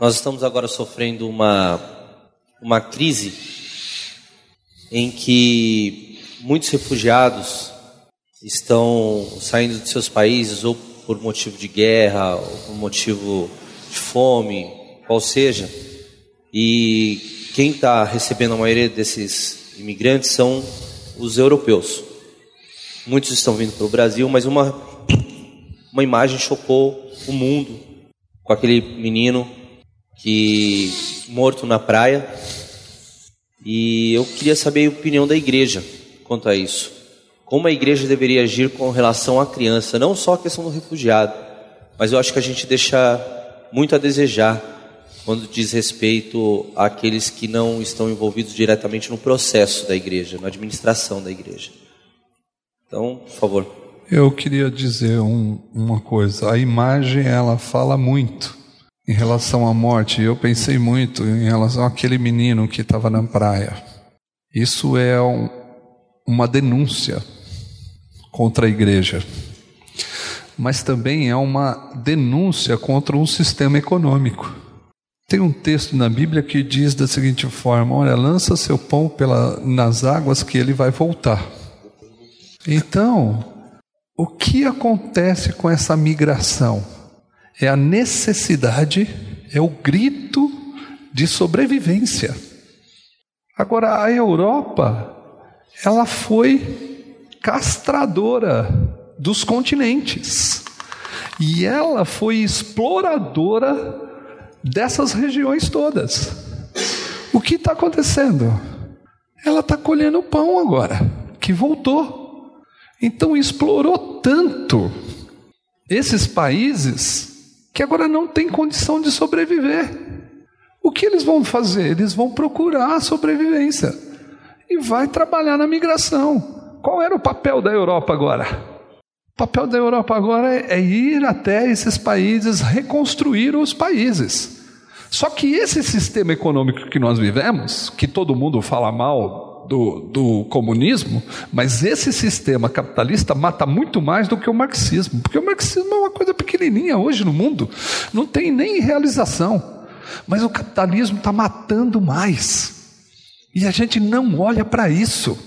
Nós estamos agora sofrendo uma, uma crise em que muitos refugiados estão saindo de seus países ou por motivo de guerra, ou por motivo de fome, qual seja, e quem está recebendo a maioria desses imigrantes são os europeus. Muitos estão vindo para o Brasil, mas uma, uma imagem chocou o mundo com aquele menino que morto na praia. E eu queria saber a opinião da igreja quanto a isso. Como a igreja deveria agir com relação à criança, não só a questão do refugiado, mas eu acho que a gente deixa muito a desejar quando diz respeito àqueles que não estão envolvidos diretamente no processo da igreja, na administração da igreja. Então, por favor. Eu queria dizer um, uma coisa. A imagem ela fala muito em relação à morte. Eu pensei muito em relação àquele menino que estava na praia. Isso é um, uma denúncia contra a igreja, mas também é uma denúncia contra um sistema econômico. Tem um texto na Bíblia que diz da seguinte forma: Olha, lança seu pão pela, nas águas que ele vai voltar. Então, o que acontece com essa migração? É a necessidade, é o grito de sobrevivência. Agora, a Europa, ela foi castradora dos continentes e ela foi exploradora dessas regiões todas. O que está acontecendo? Ela está colhendo pão agora, que voltou. Então explorou tanto esses países que agora não tem condição de sobreviver. O que eles vão fazer? Eles vão procurar a sobrevivência e vai trabalhar na migração. Qual era o papel da Europa agora? O papel da Europa agora é, é ir até esses países, reconstruir os países. Só que esse sistema econômico que nós vivemos, que todo mundo fala mal do, do comunismo, mas esse sistema capitalista mata muito mais do que o marxismo, porque o marxismo é uma coisa pequenininha hoje no mundo, não tem nem realização, mas o capitalismo está matando mais, e a gente não olha para isso.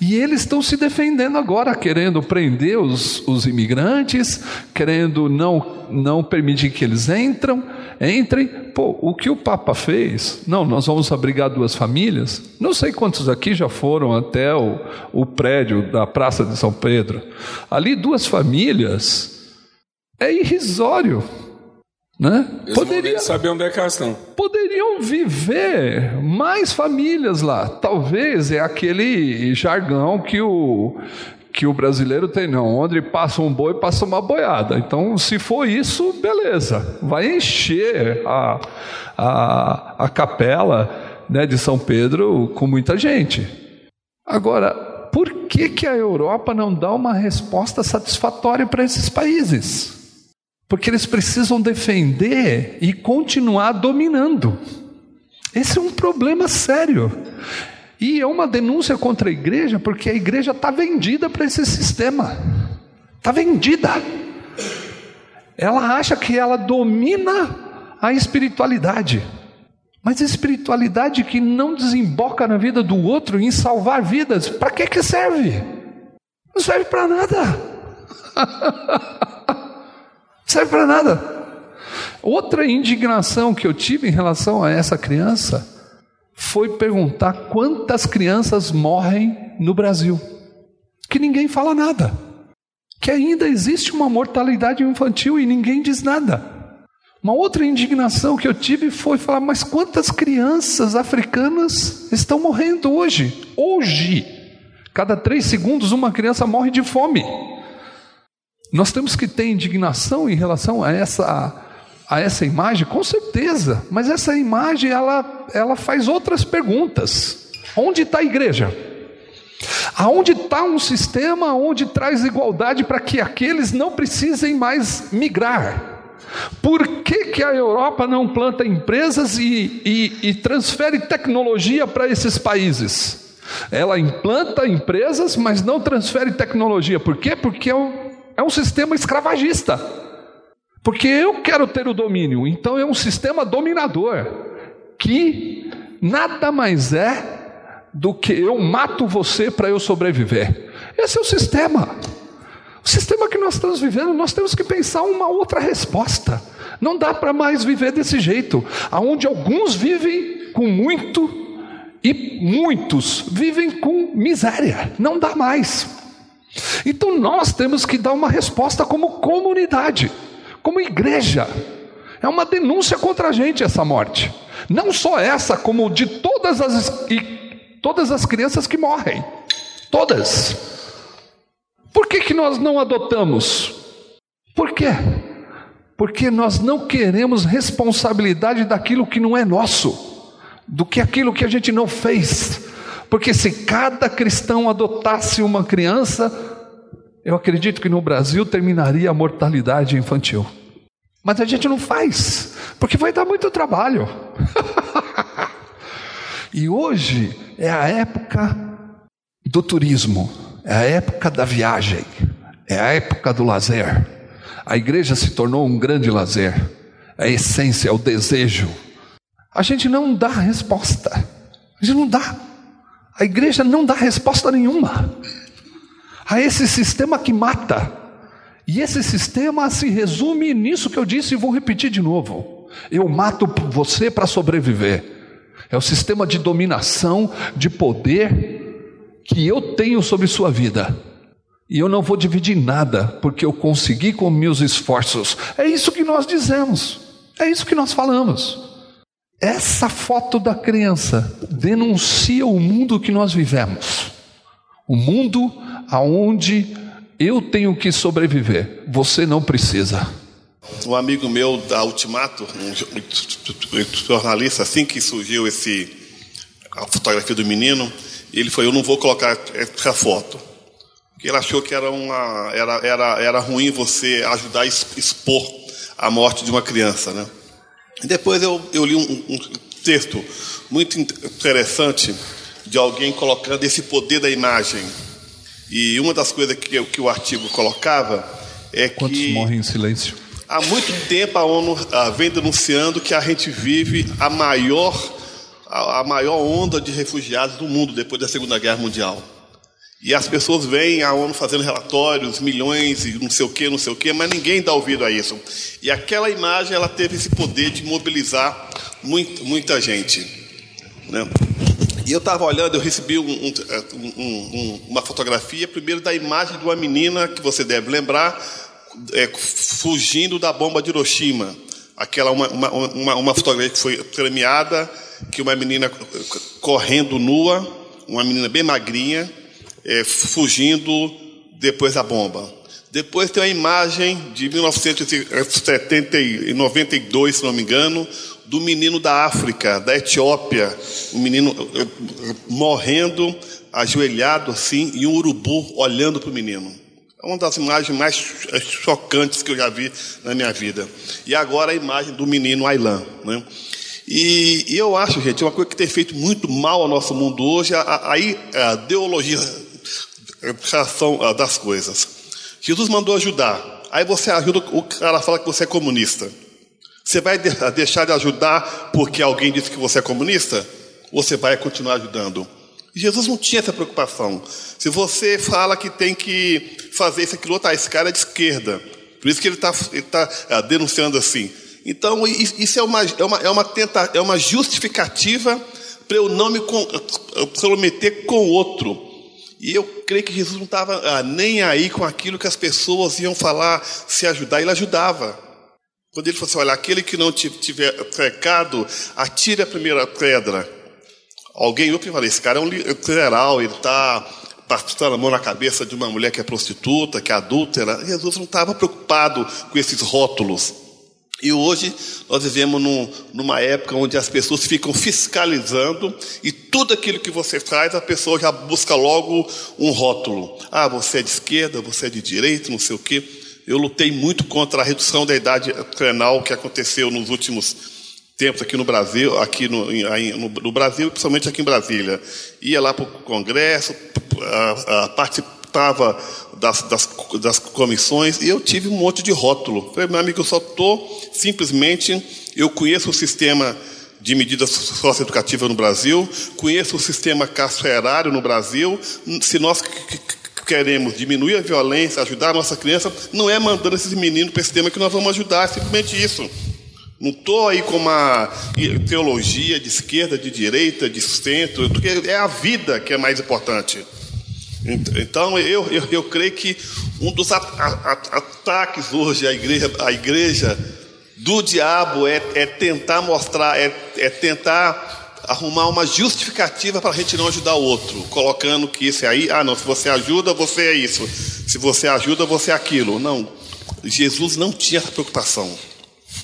E eles estão se defendendo agora, querendo prender os, os imigrantes, querendo não, não permitir que eles entram, entrem. Pô, o que o Papa fez? Não, nós vamos abrigar duas famílias. Não sei quantos aqui já foram até o, o prédio da Praça de São Pedro. Ali, duas famílias é irrisório. Né? Poderia, saber onde é que elas estão. Poderiam viver mais famílias lá. Talvez é aquele jargão que o, que o brasileiro tem, não. Onde passa um boi, passa uma boiada. Então, se for isso, beleza. Vai encher a, a, a capela né, de São Pedro com muita gente. Agora, por que, que a Europa não dá uma resposta satisfatória para esses países? Porque eles precisam defender e continuar dominando. Esse é um problema sério. E é uma denúncia contra a igreja, porque a igreja está vendida para esse sistema. Está vendida. Ela acha que ela domina a espiritualidade. Mas espiritualidade que não desemboca na vida do outro em salvar vidas, para que, que serve? Não serve para nada. serve para nada. Outra indignação que eu tive em relação a essa criança foi perguntar quantas crianças morrem no Brasil. Que ninguém fala nada. Que ainda existe uma mortalidade infantil e ninguém diz nada. Uma outra indignação que eu tive foi falar: mas quantas crianças africanas estão morrendo hoje? Hoje, cada três segundos uma criança morre de fome. Nós temos que ter indignação em relação a essa, a essa imagem, com certeza, mas essa imagem ela, ela faz outras perguntas. Onde está a igreja? Aonde está um sistema onde traz igualdade para que aqueles não precisem mais migrar? Por que, que a Europa não planta empresas e, e, e transfere tecnologia para esses países? Ela implanta empresas, mas não transfere tecnologia. Por quê? Porque é um, é um sistema escravagista. Porque eu quero ter o domínio, então é um sistema dominador, que nada mais é do que eu mato você para eu sobreviver. Esse é o sistema. O sistema que nós estamos vivendo, nós temos que pensar uma outra resposta. Não dá para mais viver desse jeito, aonde alguns vivem com muito e muitos vivem com miséria. Não dá mais. Então nós temos que dar uma resposta como comunidade, como igreja. É uma denúncia contra a gente essa morte. Não só essa, como de todas as todas as crianças que morrem. Todas. Por que, que nós não adotamos? Por quê? Porque nós não queremos responsabilidade daquilo que não é nosso, do que aquilo que a gente não fez. Porque se cada cristão adotasse uma criança, eu acredito que no Brasil terminaria a mortalidade infantil. Mas a gente não faz, porque vai dar muito trabalho. e hoje é a época do turismo, é a época da viagem, é a época do lazer. A igreja se tornou um grande lazer, a essência, o desejo. A gente não dá resposta, a gente não dá. A igreja não dá resposta nenhuma a esse sistema que mata. E esse sistema se resume nisso que eu disse e vou repetir de novo. Eu mato você para sobreviver. É o sistema de dominação, de poder que eu tenho sobre sua vida. E eu não vou dividir nada, porque eu consegui com meus esforços. É isso que nós dizemos. É isso que nós falamos. Essa foto da criança denuncia o mundo que nós vivemos. O mundo aonde eu tenho que sobreviver. Você não precisa. Um amigo meu da Ultimato, um jornalista, assim que surgiu esse a fotografia do menino, ele foi: eu não vou colocar essa foto, porque ele achou que era uma era era era ruim você ajudar a expor a morte de uma criança, né? E depois eu eu li um, um texto muito interessante de alguém colocando esse poder da imagem. E uma das coisas que, que o artigo colocava é Quantos que. Quantos morrem em silêncio? Há muito tempo a ONU vem denunciando que a gente vive a maior, a, a maior onda de refugiados do mundo depois da Segunda Guerra Mundial. E as pessoas veem a ONU fazendo relatórios, milhões e não sei o que, não sei o que, mas ninguém dá ouvido a isso. E aquela imagem ela teve esse poder de mobilizar muito, muita gente. Né? E eu estava olhando, eu recebi um, um, um, uma fotografia, primeiro da imagem de uma menina que você deve lembrar, é, fugindo da bomba de Hiroshima. Aquela uma, uma, uma, uma fotografia que foi premiada, que uma menina correndo nua, uma menina bem magrinha, é, fugindo depois da bomba. Depois tem a imagem de 1992, se não me engano, do menino da África, da Etiópia, um menino morrendo, ajoelhado assim, e um urubu olhando para o menino. É uma das imagens mais chocantes que eu já vi na minha vida. E agora a imagem do menino Ailan. Né? E, e, eu acho, gente, uma coisa que tem feito muito mal ao nosso mundo hoje, aí a, a ideologização das coisas. Jesus mandou ajudar. Aí você ajuda, o cara fala que você é comunista. Você vai deixar de ajudar porque alguém disse que você é comunista? Ou você vai continuar ajudando? Jesus não tinha essa preocupação. Se você fala que tem que fazer isso, aquilo, tá, esse cara é de esquerda. Por isso que ele está tá, é, denunciando assim. Então, isso é uma, é uma, é uma, tenta, é uma justificativa para eu não me comprometer com o outro. E eu creio que Jesus não estava ah, nem aí com aquilo que as pessoas iam falar, se ajudar, ele ajudava. Quando ele falou assim: olha, aquele que não tiver pecado, atire a primeira pedra. Alguém ouve e fala: esse cara é um literal, ele está passando a mão na cabeça de uma mulher que é prostituta, que é adúltera. Jesus não estava preocupado com esses rótulos. E hoje nós vivemos num, numa época onde as pessoas ficam fiscalizando e tudo aquilo que você faz, a pessoa já busca logo um rótulo. Ah, você é de esquerda, você é de direita, não sei o quê. Eu lutei muito contra a redução da idade penal que aconteceu nos últimos tempos aqui no Brasil, aqui no, no, no Brasil, principalmente aqui em Brasília. Ia lá para o Congresso, participava das, das, das comissões e eu tive um monte de rótulo. Falei, meu amigo, eu só estou simplesmente, eu conheço o sistema de medidas socioeducativas no Brasil, conheço o sistema carcerário no Brasil. Se nós queremos diminuir a violência, ajudar a nossa criança, não é mandando esses meninos para esse tema que nós vamos ajudar, é simplesmente isso. Não estou aí com uma teologia de esquerda, de direita, de centro, é a vida que é mais importante. Então, eu, eu, eu creio que um dos ataques hoje à igreja, à igreja do diabo é, é tentar mostrar, é, é tentar arrumar uma justificativa para a gente não ajudar o outro, colocando que esse aí, ah, não, se você ajuda, você é isso, se você ajuda, você é aquilo. Não, Jesus não tinha essa preocupação.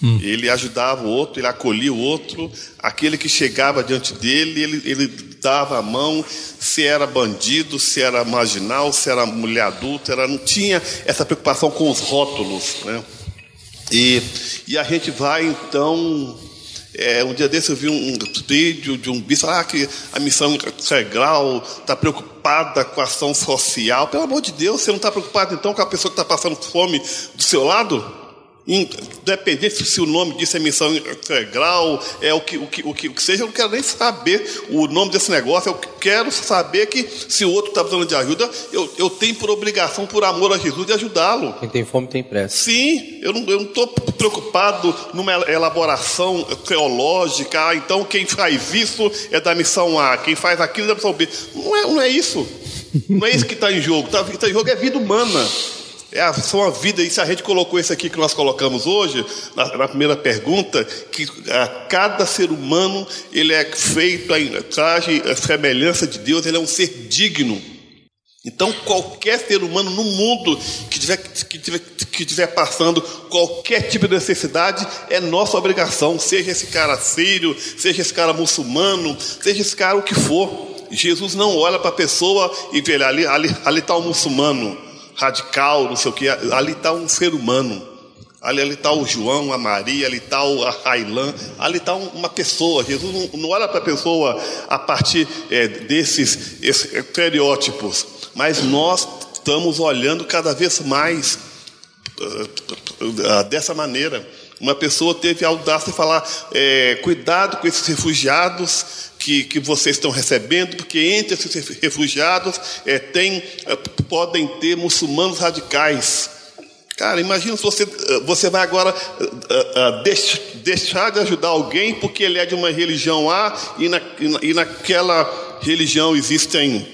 Hum. Ele ajudava o outro, ele acolhia o outro, aquele que chegava diante dele, ele, ele dava a mão, se era bandido, se era marginal, se era mulher adulta, era, não tinha essa preocupação com os rótulos. Né? E, e a gente vai então. É, um dia desse eu vi um, vídeo de um bispo ah, que a missão integral está preocupada com a ação social. Pelo amor de Deus, você não está preocupado então com a pessoa que está passando fome do seu lado? Independente se o nome disso é missão integral, é o que, o, que, o, que, o que seja, eu não quero nem saber o nome desse negócio, eu quero saber que se o outro está precisando de ajuda, eu, eu tenho por obrigação, por amor a Jesus, de ajudá-lo. Quem tem fome tem pressa. Sim, eu não estou preocupado numa elaboração teológica, ah, então quem faz isso é da missão A, quem faz aquilo é da missão B. Não é, não é isso. Não é isso que está em jogo. O que está em jogo é vida humana. É a sua vida, e se a gente colocou isso aqui que nós colocamos hoje, na, na primeira pergunta, que a cada ser humano ele é feito a imagem, a semelhança de Deus, ele é um ser digno. Então, qualquer ser humano no mundo que estiver que tiver, que tiver passando qualquer tipo de necessidade, é nossa obrigação, seja esse cara sírio, seja esse cara muçulmano, seja esse cara o que for. Jesus não olha para a pessoa e vê ali, ali está o muçulmano radical, não sei o que. Ali está um ser humano. Ali está o João, a Maria, ali está o Railan, ali está uma pessoa. Jesus não, não olha para a pessoa a partir é, desses estereótipos, mas nós estamos olhando cada vez mais uh, dessa maneira. Uma pessoa teve a audácia de falar: é, cuidado com esses refugiados que, que vocês estão recebendo, porque entre esses refugiados é, tem, é, podem ter muçulmanos radicais. Cara, imagina se você, eh, você vai agora uh, uh, deix, deixar de ajudar alguém porque ele é de uma religião A e, na, e naquela religião existem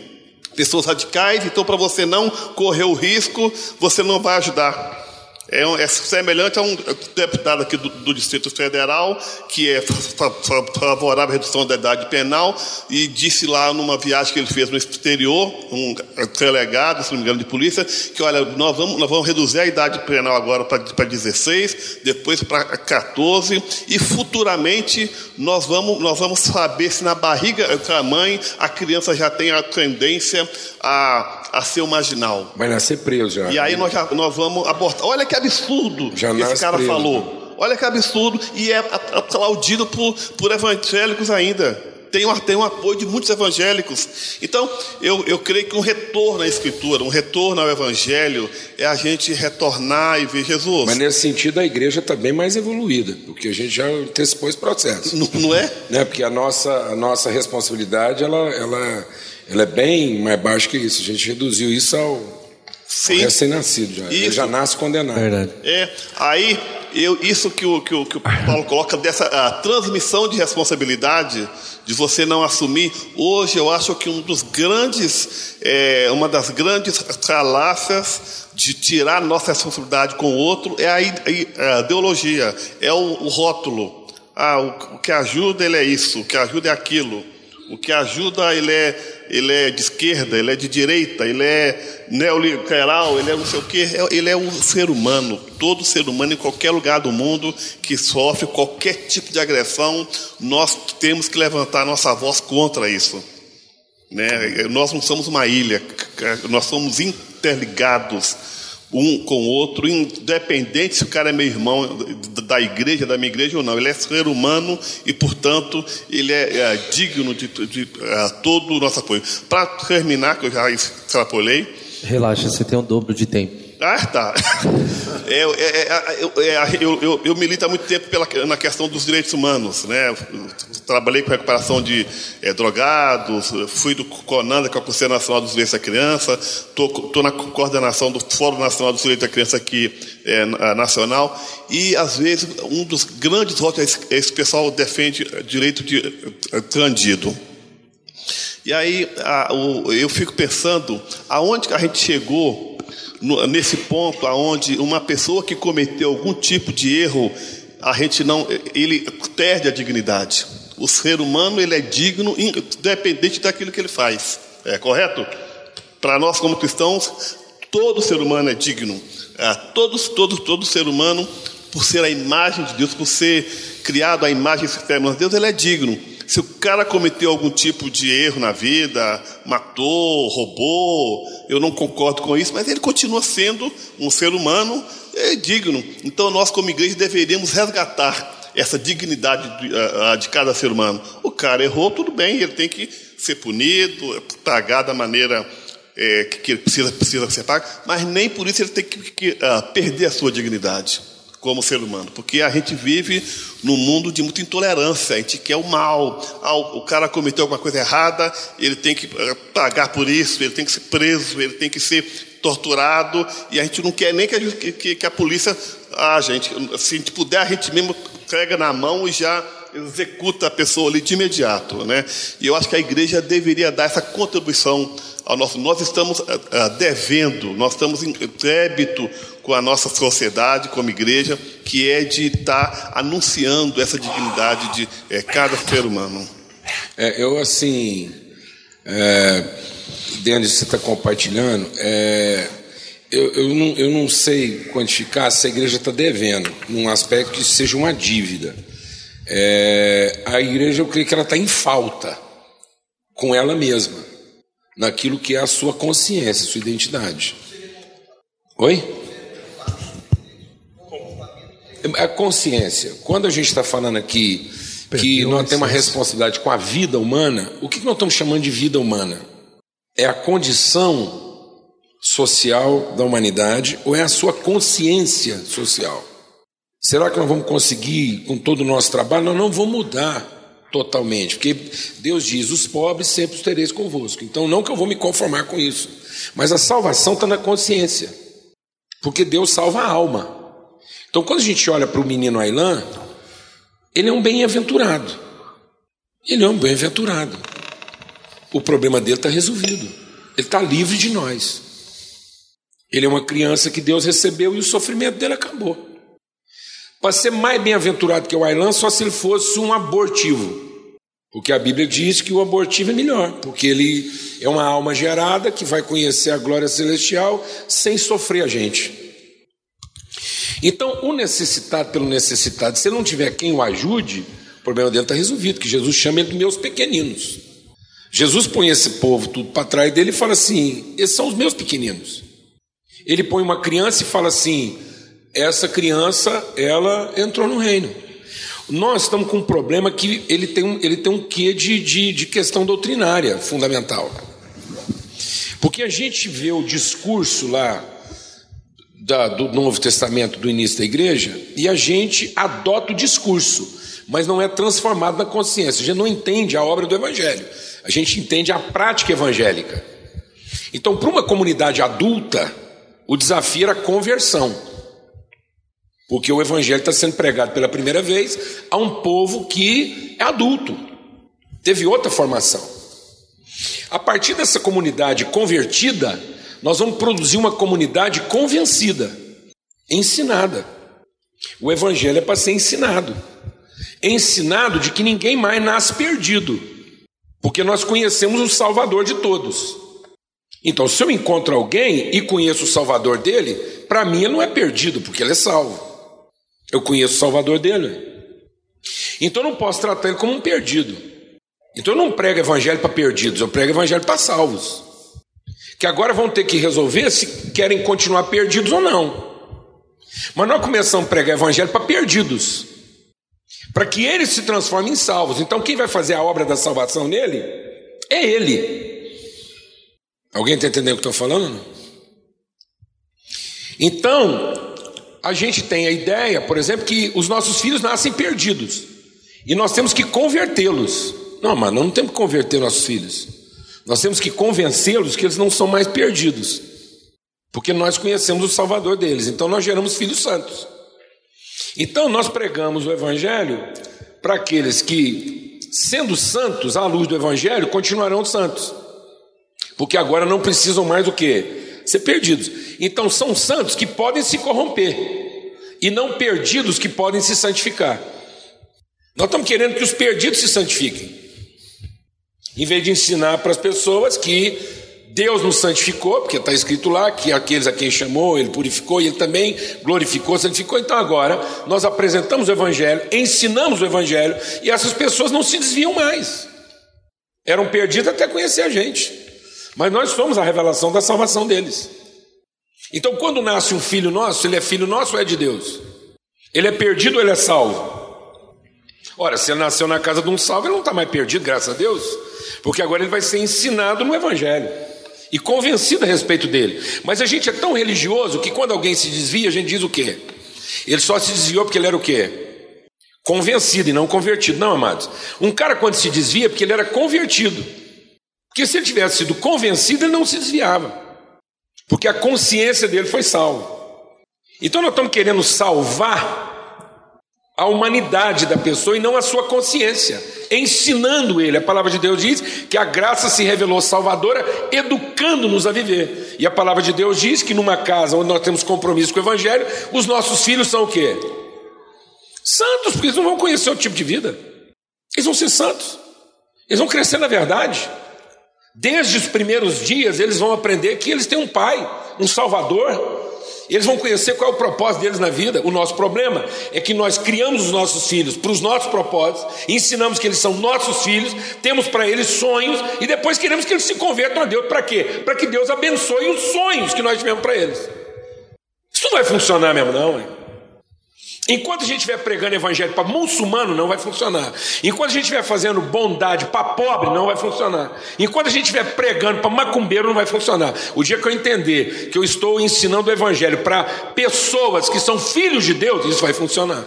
pessoas radicais, então para você não correr o risco, você não vai ajudar. É, é, semelhante a um deputado aqui do, do, Distrito Federal, que é favorável à redução da idade penal, e disse lá numa viagem que ele fez no exterior, um delegado, se não me engano, de polícia, que olha, nós vamos, nós vamos reduzir a idade penal agora para 16, depois para 14, e futuramente nós vamos, nós vamos saber se na barriga da mãe a criança já tem a tendência a, a ser o marginal. Vai nascer preso já. E aí nós, já, nós vamos abortar. Olha que absurdo já que esse cara falou. Olha que absurdo. E é aplaudido por, por evangélicos ainda. Tem um, tem um apoio de muitos evangélicos. Então, eu, eu creio que um retorno à Escritura, um retorno ao Evangelho, é a gente retornar e ver Jesus. Mas nesse sentido, a igreja está bem mais evoluída, porque a gente já antecipou esse processo. Não, não é? Né? Porque a nossa, a nossa responsabilidade, ela, ela, ela é bem mais baixa que isso. A gente reduziu isso ao Sim. Recém-nascido já. Ele já nasce condenado. Verdade. É, aí eu, isso que o, que, o, que o Paulo coloca dessa a transmissão de responsabilidade, de você não assumir, hoje eu acho que um dos grandes, é, uma das grandes falácias de tirar nossa responsabilidade com o outro é a, a ideologia, é o, o rótulo. Ah, o, o que ajuda ele é isso, o que ajuda é aquilo. O que ajuda, ele é, ele é de esquerda, ele é de direita, ele é neoliberal, ele é não sei o quê. Ele é um ser humano. Todo ser humano, em qualquer lugar do mundo, que sofre qualquer tipo de agressão, nós temos que levantar nossa voz contra isso. Né? Nós não somos uma ilha, nós somos interligados um com o outro, independente se o cara é meu irmão da igreja, da minha igreja ou não. Ele é ser humano e, portanto, ele é, é digno de, de, é, todo o nosso apoio. Para terminar, que eu já extrapolei, Relaxa, você tem o dobro de tempo. Ah, tá. É, é, é, é eu, eu, eu, milito há muito tempo pela, na questão dos direitos humanos. Né? Trabalhei com recuperação de é, drogados, fui do CONANDA, que é o Conselho Nacional dos Direitos da Criança, estou na coordenação do Fórum Nacional dos Direitos da Criança aqui, é, nacional, e às vezes um dos grandes votos é esse, esse pessoal defende direito de trandido. E aí a, o, eu fico pensando aonde que a gente chegou nesse ponto aonde uma pessoa que cometeu algum tipo de erro, a gente não, ele perde a dignidade. O ser humano ele é digno, independente daquilo que ele faz. É correto? Para nós como cristãos, todo ser humano é digno. É, todos, todos, todo ser humano, por ser a imagem de Deus, por ser criado à imagem e semelhança de Deus, ele é digno. Se o cara cometeu algum tipo de erro na vida, matou, roubou, eu não concordo com isso, mas ele continua sendo um ser humano é, digno. Então nós, como igreja, deveríamos resgatar essa dignidade de, de cada ser humano. O cara errou, tudo bem, ele tem que ser punido, pagar da maneira é, que ele precisa, precisa ser pago, mas nem por isso ele tem que, que uh, perder a sua dignidade como ser humano, porque a gente vive num mundo de muita intolerância, a gente quer o mal. Ah, o cara cometeu alguma coisa errada, ele tem que eh, pagar por isso, ele tem que ser preso, ele tem que ser torturado, e a gente não quer nem que a, que, que a polícia. Ah, gente, se a gente puder, a gente mesmo pega na mão e já executa a pessoa ali de imediato. Né? E eu acho que a igreja deveria dar essa contribuição ao nosso. Nós estamos uh, devendo, nós estamos em débito com a nossa sociedade, como igreja, que é de estar tá anunciando essa dignidade de é, cada ser humano. É, eu, assim, é, dentro você está compartilhando, é, eu, eu, não, eu não sei quantificar se a igreja está devendo, num aspecto que seja uma dívida. É, a igreja, eu creio que ela está em falta com ela mesma, naquilo que é a sua consciência, sua identidade. Oi? A consciência. Quando a gente está falando aqui que nós temos uma responsabilidade com a vida humana, o que nós estamos chamando de vida humana? É a condição social da humanidade ou é a sua consciência social? Será que nós vamos conseguir, com todo o nosso trabalho, nós não vamos mudar totalmente, porque Deus diz: os pobres sempre os tereis convosco. Então, não que eu vou me conformar com isso, mas a salvação está na consciência, porque Deus salva a alma. Então, quando a gente olha para o menino Ailan, ele é um bem-aventurado. Ele é um bem-aventurado. O problema dele está resolvido. Ele está livre de nós. Ele é uma criança que Deus recebeu e o sofrimento dele acabou. Para ser mais bem-aventurado que o Ailan, só se ele fosse um abortivo. Porque a Bíblia diz que o abortivo é melhor, porque ele é uma alma gerada que vai conhecer a glória celestial sem sofrer a gente. Então, o necessitado pelo necessitado, se ele não tiver quem o ajude, o problema dele está resolvido, que Jesus chama ele de meus pequeninos. Jesus põe esse povo tudo para trás dele e fala assim: esses são os meus pequeninos. Ele põe uma criança e fala assim: essa criança, ela entrou no reino. Nós estamos com um problema que ele tem um, ele tem um quê de, de, de questão doutrinária fundamental. Porque a gente vê o discurso lá da, do Novo Testamento, do início da igreja, e a gente adota o discurso, mas não é transformado na consciência. A gente não entende a obra do Evangelho, a gente entende a prática evangélica. Então, para uma comunidade adulta, o desafio era a conversão, porque o Evangelho está sendo pregado pela primeira vez a um povo que é adulto, teve outra formação. A partir dessa comunidade convertida, nós vamos produzir uma comunidade convencida, ensinada. O Evangelho é para ser ensinado. Ensinado de que ninguém mais nasce perdido, porque nós conhecemos o Salvador de todos. Então, se eu encontro alguém e conheço o Salvador dele, para mim ele não é perdido, porque ele é salvo. Eu conheço o Salvador dele. Então eu não posso tratar ele como um perdido. Então eu não prego evangelho para perdidos, eu prego evangelho para salvos que agora vão ter que resolver se querem continuar perdidos ou não. Mas nós começamos a pregar evangelho para perdidos, para que eles se transformem em salvos. Então, quem vai fazer a obra da salvação nele é ele. Alguém está entendendo o que estou falando? Então, a gente tem a ideia, por exemplo, que os nossos filhos nascem perdidos e nós temos que convertê-los. Não, mas não temos que converter nossos filhos. Nós temos que convencê-los que eles não são mais perdidos, porque nós conhecemos o Salvador deles. Então nós geramos filhos santos. Então nós pregamos o Evangelho para aqueles que, sendo santos à luz do Evangelho, continuarão santos, porque agora não precisam mais do que ser perdidos. Então são santos que podem se corromper e não perdidos que podem se santificar. Nós estamos querendo que os perdidos se santifiquem, em vez de ensinar para as pessoas que Deus nos santificou, porque está escrito lá que aqueles a quem chamou, Ele purificou e Ele também glorificou, santificou. Então agora nós apresentamos o Evangelho, ensinamos o Evangelho e essas pessoas não se desviam mais. Eram perdidas até conhecer a gente, mas nós somos a revelação da salvação deles. Então quando nasce um filho nosso, ele é filho nosso ou é de Deus? Ele é perdido ou ele é salvo? Ora, se ele nasceu na casa de um salvo, ele não está mais perdido, graças a Deus, porque agora ele vai ser ensinado no Evangelho e convencido a respeito dele. Mas a gente é tão religioso que quando alguém se desvia, a gente diz o quê? Ele só se desviou porque ele era o quê? Convencido e não convertido. Não, amados. Um cara quando se desvia é porque ele era convertido. Porque se ele tivesse sido convencido, ele não se desviava. Porque a consciência dele foi salva. Então nós estamos querendo salvar a humanidade da pessoa e não a sua consciência, ensinando ele. A palavra de Deus diz que a graça se revelou salvadora, educando-nos a viver. E a palavra de Deus diz que numa casa onde nós temos compromisso com o evangelho, os nossos filhos são o quê? Santos, porque eles não vão conhecer o tipo de vida. Eles vão ser santos. Eles vão crescer na verdade. Desde os primeiros dias, eles vão aprender que eles têm um pai, um salvador, eles vão conhecer qual é o propósito deles na vida. O nosso problema é que nós criamos os nossos filhos para os nossos propósitos, ensinamos que eles são nossos filhos, temos para eles sonhos e depois queremos que eles se convertam a Deus. Para quê? Para que Deus abençoe os sonhos que nós tivemos para eles. Isso não vai funcionar mesmo, não. Hein? Enquanto a gente estiver pregando evangelho para muçulmano, não vai funcionar. Enquanto a gente estiver fazendo bondade para pobre, não vai funcionar. Enquanto a gente estiver pregando para macumbeiro, não vai funcionar. O dia que eu entender que eu estou ensinando o evangelho para pessoas que são filhos de Deus, isso vai funcionar.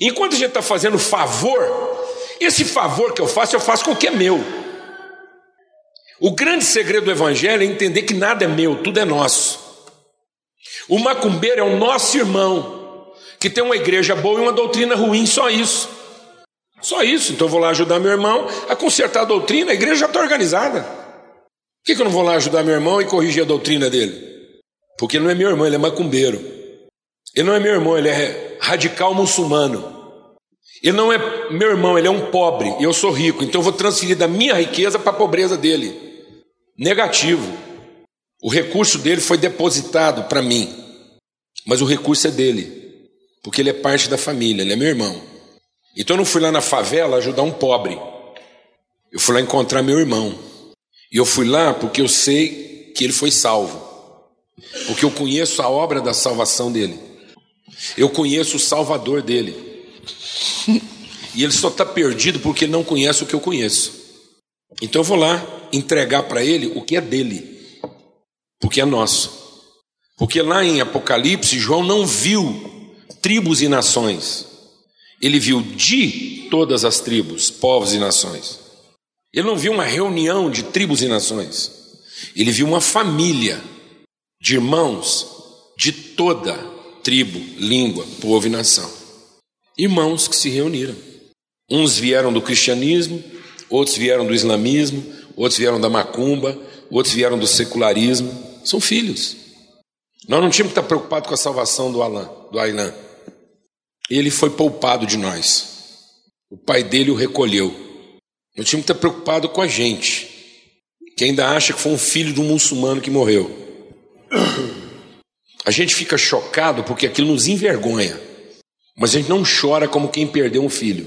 Enquanto a gente está fazendo favor, esse favor que eu faço, eu faço com o que é meu. O grande segredo do evangelho é entender que nada é meu, tudo é nosso. O macumbeiro é o nosso irmão que tem uma igreja boa e uma doutrina ruim, só isso. Só isso. Então eu vou lá ajudar meu irmão a consertar a doutrina, a igreja já está organizada. Por que, que eu não vou lá ajudar meu irmão e corrigir a doutrina dele? Porque ele não é meu irmão, ele é macumbeiro. Ele não é meu irmão, ele é radical muçulmano. Ele não é meu irmão, ele é um pobre e eu sou rico, então eu vou transferir da minha riqueza para a pobreza dele. Negativo. O recurso dele foi depositado para mim, mas o recurso é dele porque ele é parte da família, ele é meu irmão. Então eu não fui lá na favela ajudar um pobre, eu fui lá encontrar meu irmão. E eu fui lá porque eu sei que ele foi salvo, porque eu conheço a obra da salvação dele, eu conheço o Salvador dele. E ele só está perdido porque ele não conhece o que eu conheço. Então eu vou lá entregar para ele o que é dele, porque é nosso. Porque lá em Apocalipse, João não viu tribos e nações. Ele viu de todas as tribos, povos e nações. Ele não viu uma reunião de tribos e nações. Ele viu uma família de irmãos de toda tribo, língua, povo e nação. Irmãos que se reuniram. Uns vieram do cristianismo, outros vieram do islamismo, outros vieram da macumba, outros vieram do secularismo. São filhos. Nós não tínhamos que estar preocupados com a salvação do Alain, do Ailan ele foi poupado de nós. O pai dele o recolheu. Nós tínhamos que estar preocupado com a gente, que ainda acha que foi um filho de um muçulmano que morreu. A gente fica chocado porque aquilo nos envergonha, mas a gente não chora como quem perdeu um filho.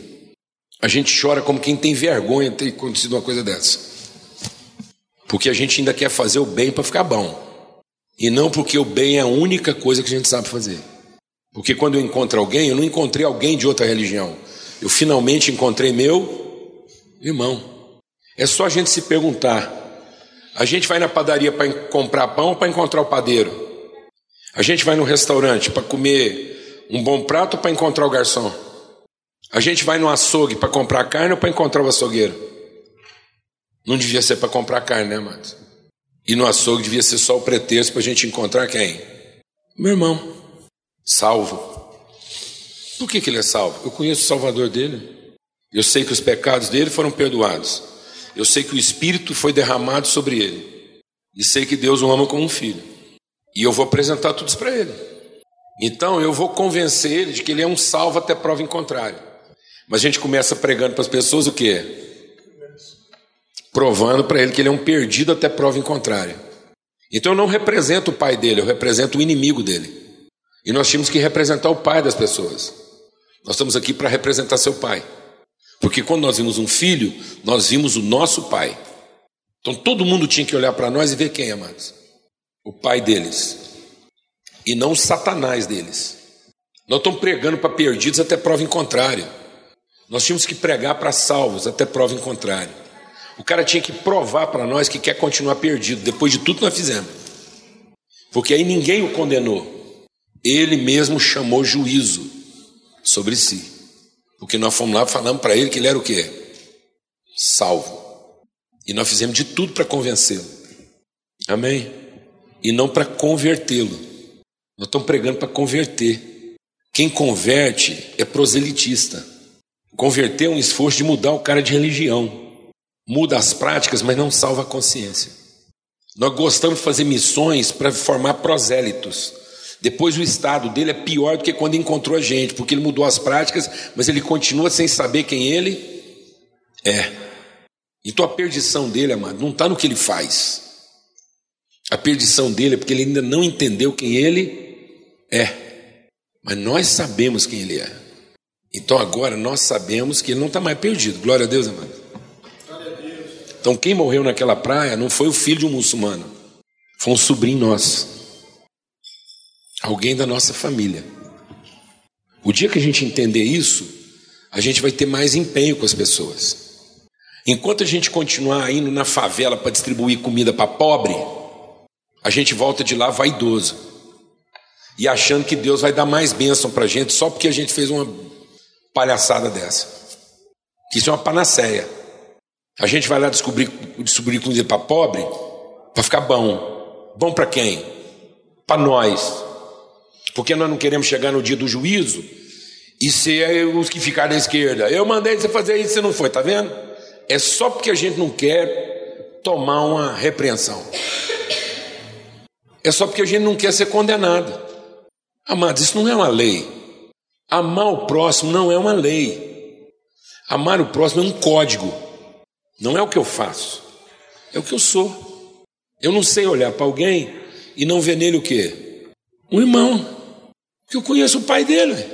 A gente chora como quem tem vergonha de ter acontecido uma coisa dessa. Porque a gente ainda quer fazer o bem para ficar bom. E não porque o bem é a única coisa que a gente sabe fazer. Porque quando eu encontro alguém, eu não encontrei alguém de outra religião. Eu finalmente encontrei meu irmão. É só a gente se perguntar. A gente vai na padaria para comprar pão ou para encontrar o padeiro? A gente vai no restaurante para comer um bom prato ou para encontrar o garçom? A gente vai no açougue para comprar carne ou para encontrar o açougueiro? Não devia ser para comprar carne, né, Matos? E no açougue devia ser só o pretexto para a gente encontrar quem? Meu irmão, salvo. Por que, que ele é salvo? Eu conheço o Salvador dele. Eu sei que os pecados dele foram perdoados. Eu sei que o Espírito foi derramado sobre ele. E sei que Deus o ama como um filho. E eu vou apresentar tudo isso para ele. Então eu vou convencer ele de que ele é um salvo até prova em contrário. Mas a gente começa pregando para as pessoas o quê? provando para ele que ele é um perdido até prova em contrário. Então eu não represento o pai dele, eu represento o inimigo dele. E nós tínhamos que representar o pai das pessoas. Nós estamos aqui para representar seu pai. Porque quando nós vimos um filho, nós vimos o nosso pai. Então todo mundo tinha que olhar para nós e ver quem, amados? O pai deles. E não o satanás deles. Nós estamos pregando para perdidos até prova em contrário. Nós tínhamos que pregar para salvos até prova em contrário. O cara tinha que provar para nós que quer continuar perdido, depois de tudo que nós fizemos. Porque aí ninguém o condenou. Ele mesmo chamou juízo sobre si. Porque nós fomos lá falando para ele que ele era o quê? Salvo. E nós fizemos de tudo para convencê-lo. Amém? E não para convertê-lo. Nós estamos pregando para converter. Quem converte é proselitista. Converter é um esforço de mudar o cara de religião muda as práticas, mas não salva a consciência. Nós gostamos de fazer missões para formar prosélitos. Depois o estado dele é pior do que quando encontrou a gente, porque ele mudou as práticas, mas ele continua sem saber quem ele é. Então a perdição dele, amado, não está no que ele faz. A perdição dele é porque ele ainda não entendeu quem ele é. Mas nós sabemos quem ele é. Então agora nós sabemos que ele não está mais perdido. Glória a Deus, amado. Então, quem morreu naquela praia não foi o filho de um muçulmano, foi um sobrinho nosso, alguém da nossa família. O dia que a gente entender isso, a gente vai ter mais empenho com as pessoas. Enquanto a gente continuar indo na favela para distribuir comida para pobre, a gente volta de lá vaidoso e achando que Deus vai dar mais bênção para a gente só porque a gente fez uma palhaçada dessa. Isso é uma panaceia. A gente vai lá descobrir, descobrir comida para pobre, para ficar bom. Bom para quem? Para nós. Porque nós não queremos chegar no dia do juízo e ser os que ficaram à esquerda. Eu mandei você fazer isso, você não foi, tá vendo? É só porque a gente não quer tomar uma repreensão. É só porque a gente não quer ser condenado. Amados, isso não é uma lei. Amar o próximo não é uma lei. Amar o próximo é um código. Não é o que eu faço, é o que eu sou. Eu não sei olhar para alguém e não ver nele o quê? Um irmão, que eu conheço o pai dele.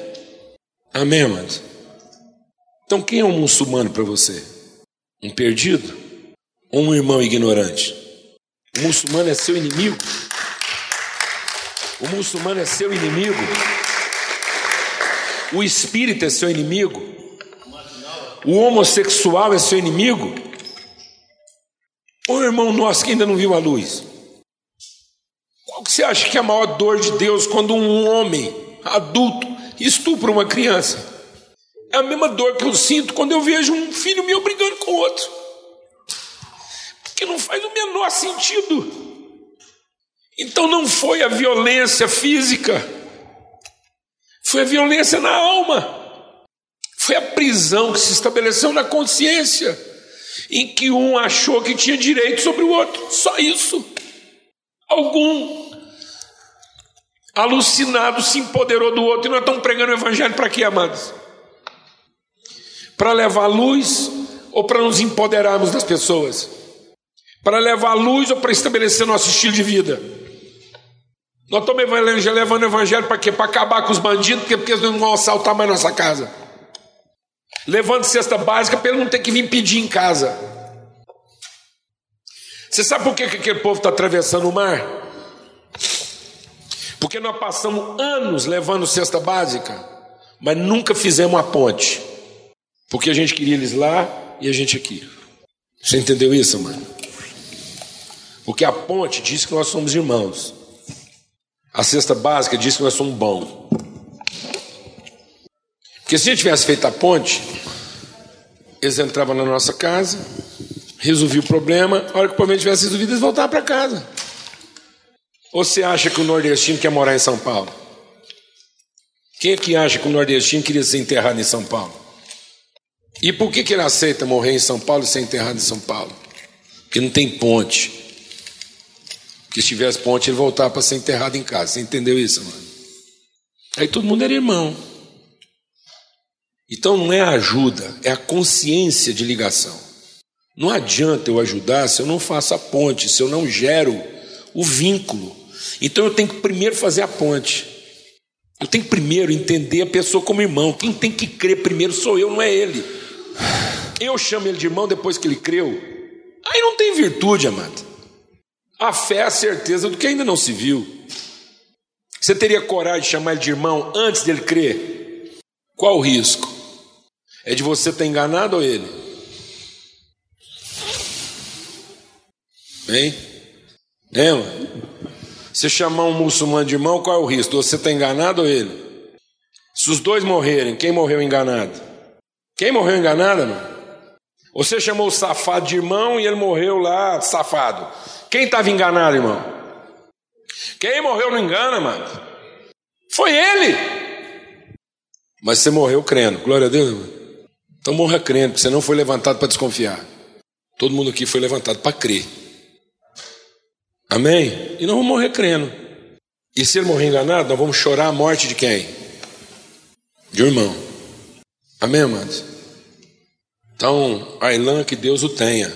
Amém, amados? Então, quem é um muçulmano para você? Um perdido? Ou um irmão ignorante? O muçulmano é seu inimigo? O muçulmano é seu inimigo? O espírito é seu inimigo? O homossexual é seu inimigo? Ou irmão nosso que ainda não viu a luz? Qual que você acha que é a maior dor de Deus quando um homem adulto estupra uma criança? É a mesma dor que eu sinto quando eu vejo um filho meu brigando com outro. Porque não faz o menor sentido. Então não foi a violência física, foi a violência na alma, foi a prisão que se estabeleceu na consciência em que um achou que tinha direito sobre o outro. Só isso. Algum alucinado se empoderou do outro e nós estamos pregando o evangelho para quê, amados? Para levar luz ou para nos empoderarmos das pessoas? Para levar luz ou para estabelecer nosso estilo de vida? Nós estamos levando o evangelho para quê? Para acabar com os bandidos, porque, porque eles não vão assaltar mais nossa casa levando cesta básica para ele não ter que vir pedir em casa. Você sabe por que, que aquele povo está atravessando o mar? Porque nós passamos anos levando cesta básica, mas nunca fizemos a ponte. Porque a gente queria eles lá e a gente aqui. Você entendeu isso, mano? Porque a ponte diz que nós somos irmãos. A cesta básica diz que nós somos bons. Porque se a gente tivesse feito a ponte, eles entravam na nossa casa, resolviam o problema, a hora que o problema tivesse resolvido, eles voltavam para casa. Ou você acha que o nordestino quer morar em São Paulo? Quem é que acha que o nordestino queria ser enterrado em São Paulo? E por que, que ele aceita morrer em São Paulo e ser enterrado em São Paulo? Porque não tem ponte. Porque se tivesse ponte, ele voltava para ser enterrado em casa. Você entendeu isso, mano? Aí todo mundo era irmão. Então não é a ajuda, é a consciência de ligação. Não adianta eu ajudar se eu não faço a ponte, se eu não gero o vínculo. Então eu tenho que primeiro fazer a ponte. Eu tenho que primeiro entender a pessoa como irmão. Quem tem que crer primeiro sou eu, não é ele. Eu chamo ele de irmão depois que ele creu. Aí não tem virtude, amado. A fé é a certeza do que ainda não se viu. Você teria coragem de chamar ele de irmão antes dele crer? Qual o risco? É de você estar enganado ou ele? Hein? É, mano? Você chamar um muçulmano de irmão, qual é o risco? Você está enganado ou ele? Se os dois morrerem, quem morreu enganado? Quem morreu enganado, mano? Você chamou o safado de irmão e ele morreu lá safado. Quem estava enganado, irmão? Quem morreu não engana, mano. Foi ele. Mas você morreu crendo. Glória a Deus, irmão. Então morra crendo, porque você não foi levantado para desconfiar. Todo mundo aqui foi levantado para crer. Amém? E nós vamos morrer crendo. E se ele morrer enganado, nós vamos chorar a morte de quem? De um irmão. Amém, amados? Então, a Ilan, que Deus o tenha.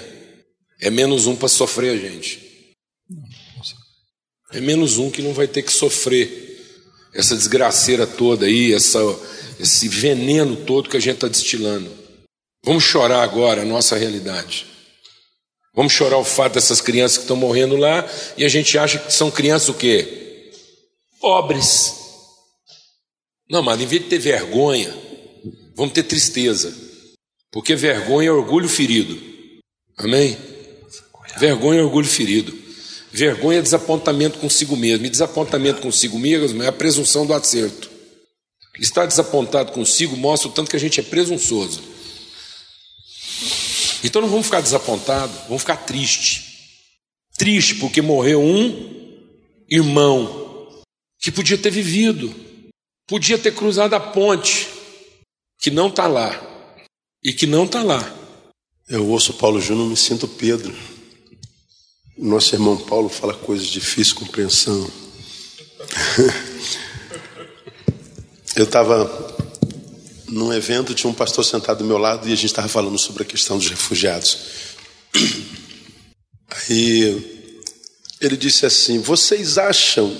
É menos um para sofrer a gente. É menos um que não vai ter que sofrer essa desgraceira toda aí, essa, esse veneno todo que a gente está destilando. Vamos chorar agora a nossa realidade. Vamos chorar o fato dessas crianças que estão morrendo lá e a gente acha que são crianças o quê? Pobres. Não, mas em vez de ter vergonha, vamos ter tristeza. Porque vergonha é orgulho ferido. Amém? Vergonha é orgulho ferido. Vergonha é desapontamento consigo mesmo. E desapontamento consigo mesmo é a presunção do acerto. Estar desapontado consigo mostra o tanto que a gente é presunçoso. Então não vamos ficar desapontados, vamos ficar triste. Triste porque morreu um irmão que podia ter vivido, podia ter cruzado a ponte, que não está lá e que não está lá. Eu ouço Paulo Júnior, me sinto Pedro. Nosso irmão Paulo fala coisas de compreensão. Eu estava num evento, tinha um pastor sentado do meu lado e a gente estava falando sobre a questão dos refugiados. Aí ele disse assim: Vocês acham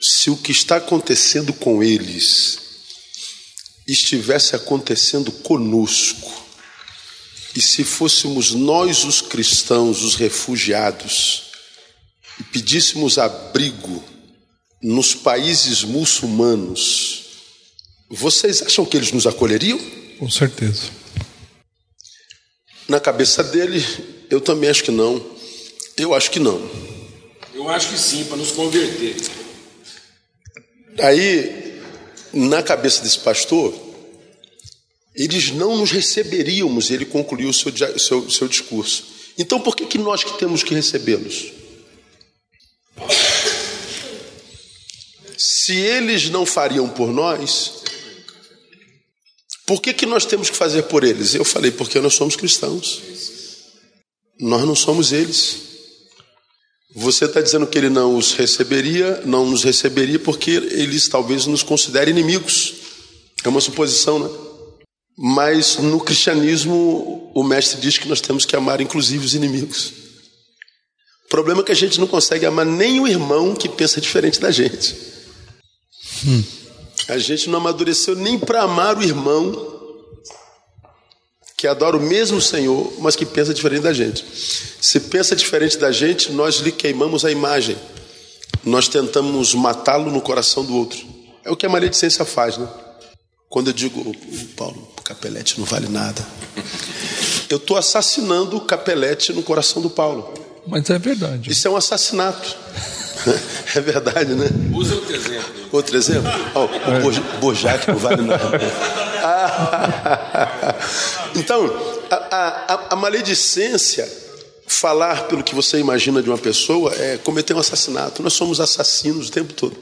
se o que está acontecendo com eles estivesse acontecendo conosco, e se fôssemos nós os cristãos, os refugiados, e pedíssemos abrigo nos países muçulmanos, vocês acham que eles nos acolheriam? Com certeza. Na cabeça dele, eu também acho que não. Eu acho que não. Eu acho que sim, para nos converter. Aí, na cabeça desse pastor, eles não nos receberíamos, ele concluiu o seu, seu, seu discurso. Então, por que, que nós que temos que recebê-los? Se eles não fariam por nós, por que, que nós temos que fazer por eles? Eu falei, porque nós somos cristãos. Nós não somos eles. Você está dizendo que ele não os receberia, não nos receberia, porque eles talvez nos considerem inimigos. É uma suposição, né? Mas no cristianismo, o mestre diz que nós temos que amar, inclusive, os inimigos. O problema é que a gente não consegue amar nem o irmão que pensa diferente da gente. Hum. A gente não amadureceu nem para amar o irmão que adora o mesmo Senhor, mas que pensa diferente da gente. Se pensa diferente da gente, nós lhe queimamos a imagem. Nós tentamos matá-lo no coração do outro. É o que a maledicência faz, né? Quando eu digo, Paulo, o capelete não vale nada. Eu estou assassinando o capelete no coração do Paulo. Mas é verdade. Isso é um assassinato. é verdade, né? Usa outro exemplo. Outro exemplo? Oh, o Bojac vale nada. então, a, a, a maledicência, falar pelo que você imagina de uma pessoa, é cometer um assassinato. Nós somos assassinos o tempo todo.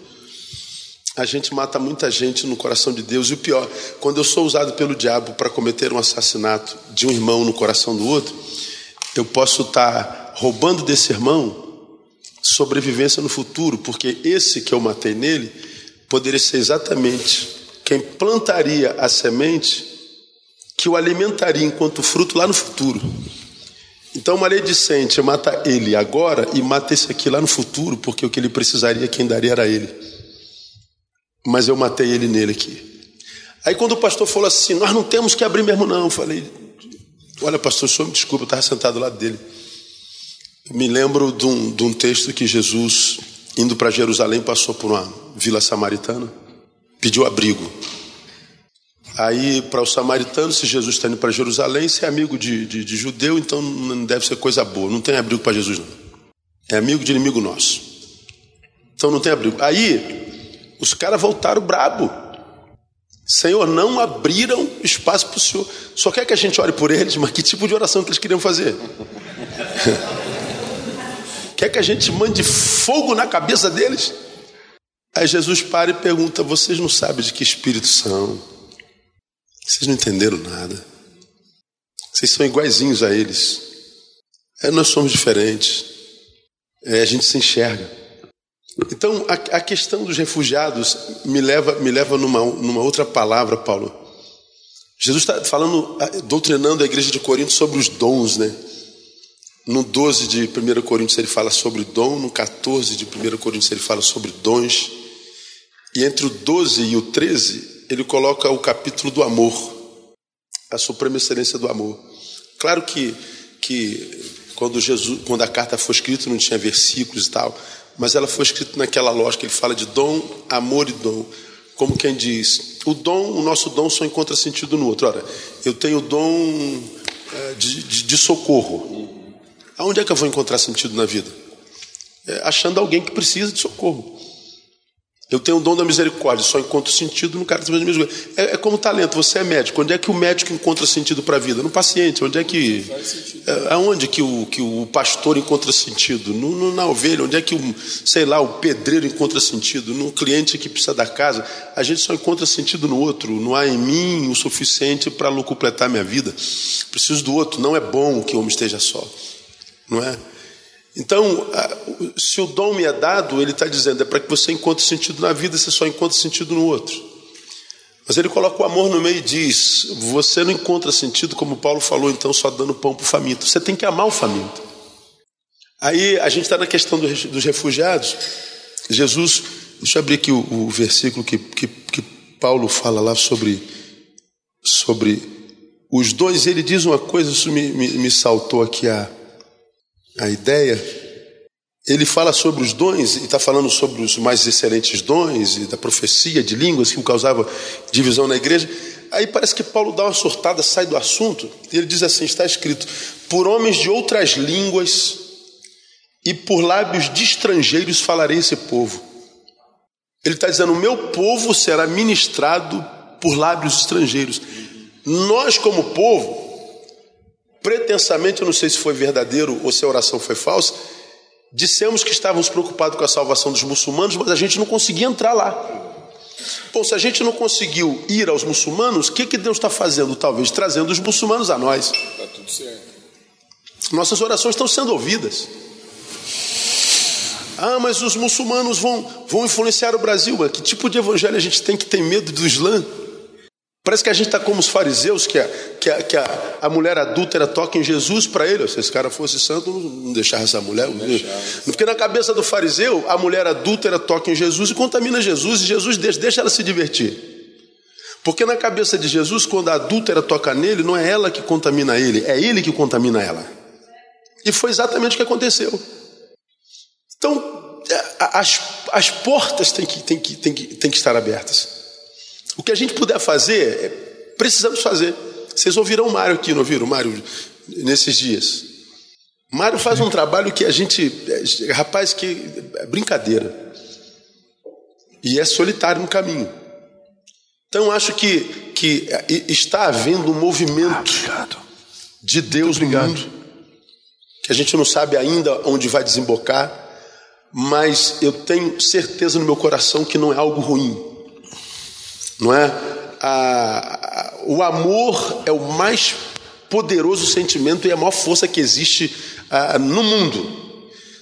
A gente mata muita gente no coração de Deus. E o pior, quando eu sou usado pelo diabo para cometer um assassinato de um irmão no coração do outro, eu posso estar roubando desse irmão sobrevivência no futuro, porque esse que eu matei nele poderia ser exatamente quem plantaria a semente que o alimentaria enquanto fruto lá no futuro. Então, uma maledicente mata ele agora e mata esse aqui lá no futuro, porque o que ele precisaria, quem daria era ele. Mas eu matei ele nele aqui. Aí, quando o pastor falou assim: Nós não temos que abrir mesmo, não. Eu falei: Olha, pastor, só me desculpa, eu estava sentado do lado dele. Me lembro de um, de um texto que Jesus, indo para Jerusalém, passou por uma vila samaritana, pediu abrigo. Aí, para os samaritanos, se Jesus está indo para Jerusalém, se é amigo de, de, de, judeu, então não deve ser coisa boa. Não tem abrigo para Jesus, não. É amigo de inimigo nosso. Então não tem abrigo. Aí, os caras voltaram brabo. Senhor, não abriram espaço para o Senhor. Só quer que a gente ore por eles, mas que tipo de oração que eles queriam fazer? quer que a gente mande fogo na cabeça deles? Aí Jesus para e pergunta: Vocês não sabem de que espírito são? Vocês não entenderam nada. Vocês são iguaizinhos a eles. É, nós somos diferentes. É, a gente se enxerga. Então, a, a, questão dos refugiados me leva, me leva numa, numa outra palavra, Paulo. Jesus está falando, doutrinando a igreja de Corinto sobre os dons, né? No 12 de 1 Coríntios ele fala sobre dom, no 14 de 1 Coríntios ele fala sobre dons. E entre o 12 e o 13, ele coloca o capítulo do amor, a suprema excelência do amor. Claro que, que quando, Jesus, quando a carta foi escrita não tinha versículos e tal, mas ela foi escrita naquela lógica, ele fala de dom, amor e dom. Como quem diz, o dom, o nosso dom só encontra sentido no outro. Ora, eu tenho o dom é, de, de, de socorro. Aonde é que eu vou encontrar sentido na vida? É achando alguém que precisa de socorro. Eu tenho o dom da misericórdia, só encontro sentido no cara que mesmo. É, é como talento, você é médico. Onde é que o médico encontra sentido para a vida? No paciente. Onde é que. É, aonde que o, que o pastor encontra sentido? No, no, na ovelha. Onde é que o, sei lá, o pedreiro encontra sentido? No cliente que precisa da casa. A gente só encontra sentido no outro. Não há em mim o suficiente para completar minha vida. Preciso do outro. Não é bom que o homem esteja só. Não é? Então, se o dom me é dado, ele está dizendo, é para que você encontre sentido na vida, você só encontra sentido no outro. Mas ele coloca o amor no meio e diz: você não encontra sentido, como Paulo falou, então, só dando pão para o faminto. Você tem que amar o faminto. Aí a gente está na questão dos refugiados. Jesus, deixa eu abrir aqui o, o versículo que, que, que, Paulo fala lá sobre, sobre os dois. Ele diz uma coisa, isso me, me, me saltou aqui a a ideia, ele fala sobre os dons, e está falando sobre os mais excelentes dons, e da profecia de línguas que causava divisão na igreja. Aí parece que Paulo dá uma sortada, sai do assunto, e ele diz assim: está escrito, por homens de outras línguas e por lábios de estrangeiros falarei esse povo. Ele está dizendo: o meu povo será ministrado por lábios estrangeiros. Nós, como povo, pretensamente, eu não sei se foi verdadeiro ou se a oração foi falsa, dissemos que estávamos preocupados com a salvação dos muçulmanos, mas a gente não conseguia entrar lá. Bom, se a gente não conseguiu ir aos muçulmanos, o que, que Deus está fazendo? Talvez trazendo os muçulmanos a nós. Está tudo certo. Nossas orações estão sendo ouvidas. Ah, mas os muçulmanos vão, vão influenciar o Brasil. Mas que tipo de evangelho a gente tem que ter medo do Islã? Parece que a gente está como os fariseus, que a, que a, que a, a mulher adúltera toca em Jesus para ele. Se esse cara fosse santo, não deixava essa mulher. Porque na cabeça do fariseu, a mulher adúltera toca em Jesus e contamina Jesus, e Jesus deixa, deixa ela se divertir. Porque na cabeça de Jesus, quando a adúltera toca nele, não é ela que contamina ele, é ele que contamina ela. E foi exatamente o que aconteceu. Então, as, as portas têm que, têm, que, têm, que, têm que estar abertas. O que a gente puder fazer, é, precisamos fazer. Vocês ouviram o Mário aqui, não ouviram o Mário nesses dias? Mário faz um trabalho que a gente. É, rapaz, que é brincadeira. E é solitário no caminho. Então acho que, que está havendo um movimento ah, de Deus no mundo, que a gente não sabe ainda onde vai desembocar, mas eu tenho certeza no meu coração que não é algo ruim. Não é? A, a, o amor é o mais poderoso sentimento e a maior força que existe a, no mundo.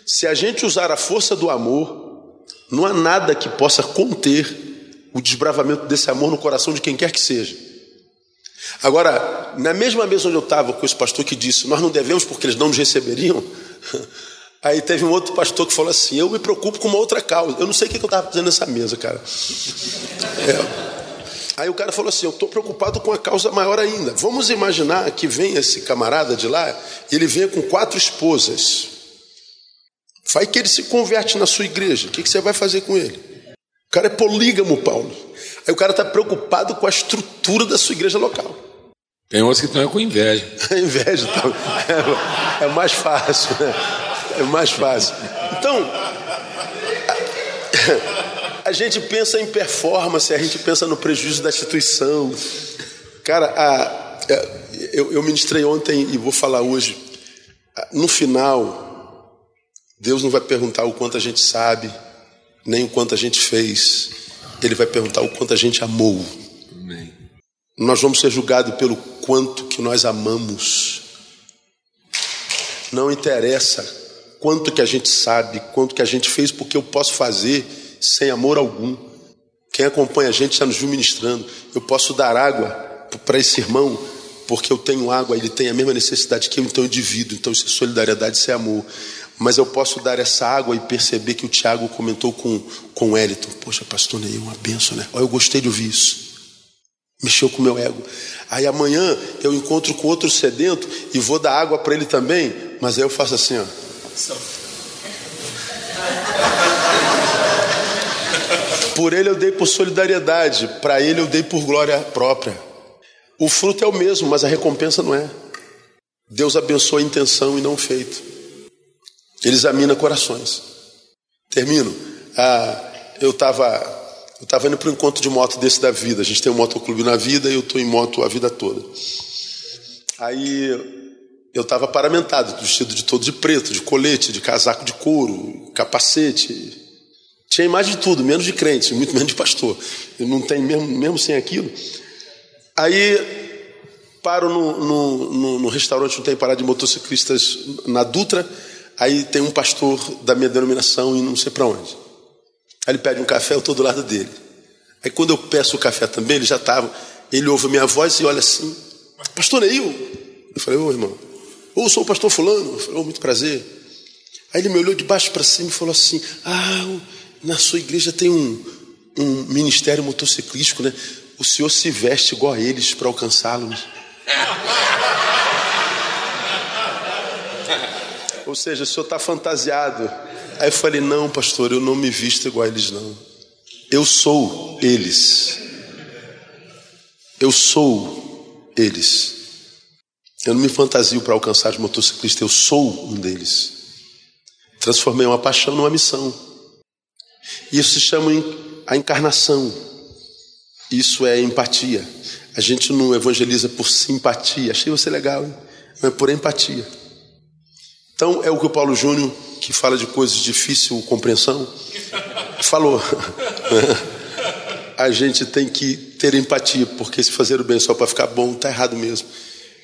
Se a gente usar a força do amor, não há nada que possa conter o desbravamento desse amor no coração de quem quer que seja. Agora, na mesma mesa onde eu estava com esse pastor que disse, nós não devemos porque eles não nos receberiam, aí teve um outro pastor que falou assim, eu me preocupo com uma outra causa. Eu não sei o que eu estava fazendo nessa mesa, cara. É. Aí o cara falou assim: Eu estou preocupado com a causa maior ainda. Vamos imaginar que vem esse camarada de lá, ele vem com quatro esposas. Vai que ele se converte na sua igreja. O que, que você vai fazer com ele? O cara é polígamo, Paulo. Aí o cara está preocupado com a estrutura da sua igreja local. Tem outros que estão com inveja. inveja tá? é, é, mais fácil, né? É mais fácil. Então, a, a, gente pensa em performance, a gente pensa no prejuízo da instituição. Cara, a, eu, eu ministrei ontem e vou falar hoje. No final, Deus não vai perguntar o quanto a gente sabe, nem o quanto a gente fez. Ele vai perguntar o quanto a gente amou. Amém. Nós vamos ser julgados pelo quanto que nós amamos. Não interessa quanto que a gente sabe, quanto que a gente fez, porque eu posso fazer sem amor algum. Quem acompanha a gente já nos viu ministrando. Eu posso dar água para esse irmão, porque eu tenho água, ele tem a mesma necessidade que eu, então eu divido. Então isso é solidariedade, isso é amor. Mas eu posso dar essa água e perceber que o Tiago comentou com, com o Eliton. Poxa, pastor Ney, uma benção, né? Olha, eu gostei de ouvir isso. Mexeu com o meu ego. Aí amanhã eu encontro com outro sedento e vou dar água para ele também, mas aí eu faço assim, ó. Por ele eu dei por solidariedade, para ele eu dei por glória própria. O fruto é o mesmo, mas a recompensa não é. Deus abençoa a intenção e não o feito. Ele examina corações. Termino. Ah, eu estava eu tava indo para um encontro de moto desse da vida. A gente tem um motoclube na vida e eu estou em moto a vida toda. Aí eu estava paramentado, vestido de todo de preto, de colete, de casaco de couro, capacete. Tinha imagem de tudo, menos de crente, muito menos de pastor. Eu não tenho mesmo, mesmo sem aquilo. Aí paro no, no, no, no restaurante, não tem parada de motociclistas na Dutra. Aí tem um pastor da minha denominação e não sei para onde. Aí ele pede um café, eu estou do lado dele. Aí quando eu peço o café também, ele já estava. Ele ouve a minha voz e olha assim: Pastor Neil. Eu falei: Ô irmão, ou sou o pastor Fulano. Eu falei: oh, muito prazer. Aí ele me olhou de baixo para cima e falou assim: Ah, na sua igreja tem um, um ministério motociclístico, né? O senhor se veste igual a eles para alcançá-los. Ou seja, o senhor está fantasiado. Aí eu falei: Não, pastor, eu não me visto igual a eles, não. Eu sou eles. Eu sou eles. Eu não me fantasio para alcançar os motociclistas, eu sou um deles. Transformei uma paixão numa missão. Isso se chama a encarnação. Isso é empatia. A gente não evangeliza por simpatia. Achei você legal, hein? Mas por empatia. Então é o que o Paulo Júnior, que fala de coisas de difícil compreensão, falou. A gente tem que ter empatia, porque se fazer o bem só para ficar bom, está errado mesmo.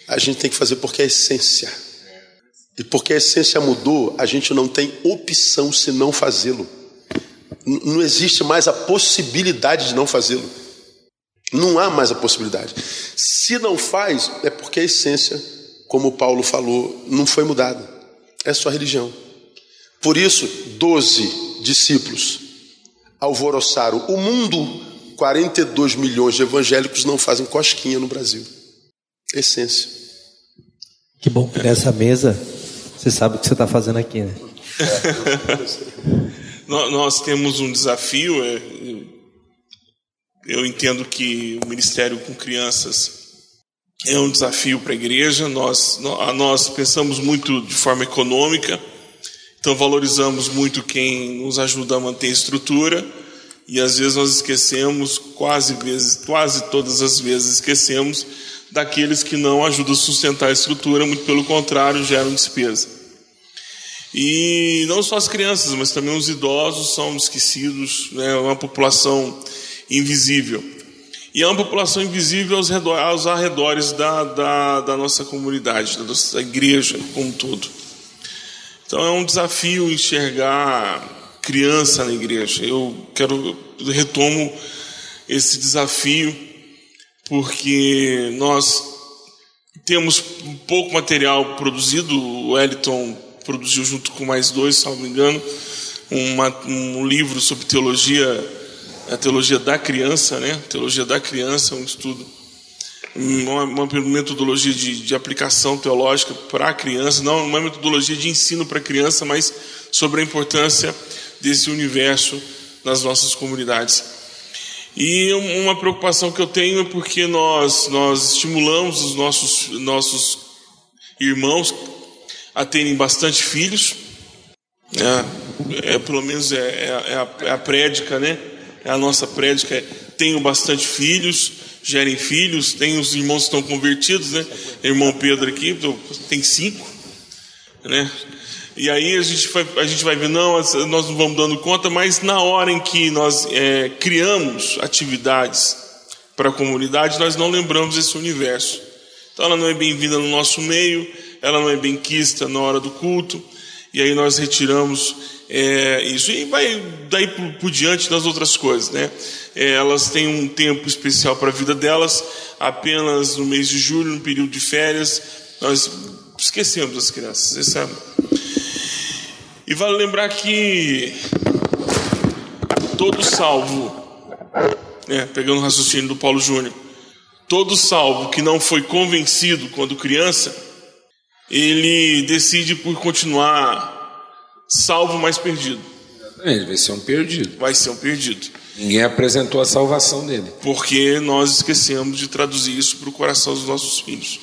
A gente tem que fazer porque é essência. E porque a essência mudou, a gente não tem opção se não fazê-lo. Não existe mais a possibilidade de não fazê-lo. Não há mais a possibilidade. Se não faz, é porque a essência, como Paulo falou, não foi mudada é sua religião. Por isso, doze discípulos alvoroçaram o mundo. 42 milhões de evangélicos não fazem cosquinha no Brasil. Essência. Que bom que nessa mesa você sabe o que você está fazendo aqui, né? Nós temos um desafio. É, eu entendo que o ministério com crianças é um desafio para a igreja. Nós, nós pensamos muito de forma econômica, então valorizamos muito quem nos ajuda a manter a estrutura e às vezes nós esquecemos, quase, vezes, quase todas as vezes esquecemos daqueles que não ajudam a sustentar a estrutura, muito pelo contrário, geram despesa. E não só as crianças, mas também os idosos são esquecidos, né, é uma população invisível. E é uma população invisível aos, redor, aos arredores da, da, da nossa comunidade, da nossa igreja como um todo. Então é um desafio enxergar criança na igreja. Eu quero eu retomo esse desafio porque nós temos pouco material produzido. O Wellington produziu junto com mais dois, se não me engano, uma, um livro sobre teologia a teologia da criança, né? Teologia da criança, um estudo, uma, uma metodologia de, de, aplicação teológica para a criança, não uma metodologia de ensino para a criança, mas sobre a importância desse universo nas nossas comunidades. E uma preocupação que eu tenho é porque nós, nós estimulamos os nossos, nossos irmãos a terem bastante filhos, é, é pelo menos é, é, é a, é a prédica, né? é a nossa prédica, é, tenham bastante filhos, gerem filhos, tem os irmãos que estão convertidos, né? Irmão Pedro aqui, tem cinco, né? E aí a gente vai, a gente vai ver, não, nós não vamos dando conta, mas na hora em que nós é, criamos atividades para a comunidade, nós não lembramos esse universo. Então ela não é bem-vinda no nosso meio, ela não é bem-quista na hora do culto, e aí nós retiramos é, isso. E vai daí por, por, diante das outras coisas, né? É, elas têm um tempo especial para a vida delas, apenas no mês de julho, no período de férias, nós esquecemos as crianças. Esse é... E vale lembrar que todo salvo, né, pegando o raciocínio do Paulo Júnior, todo salvo que não foi convencido quando criança, ele decide por continuar salvo, mas perdido. Ele vai ser um perdido. Vai ser um perdido. Ninguém apresentou a salvação dele. Porque nós esquecemos de traduzir isso para o coração dos nossos filhos.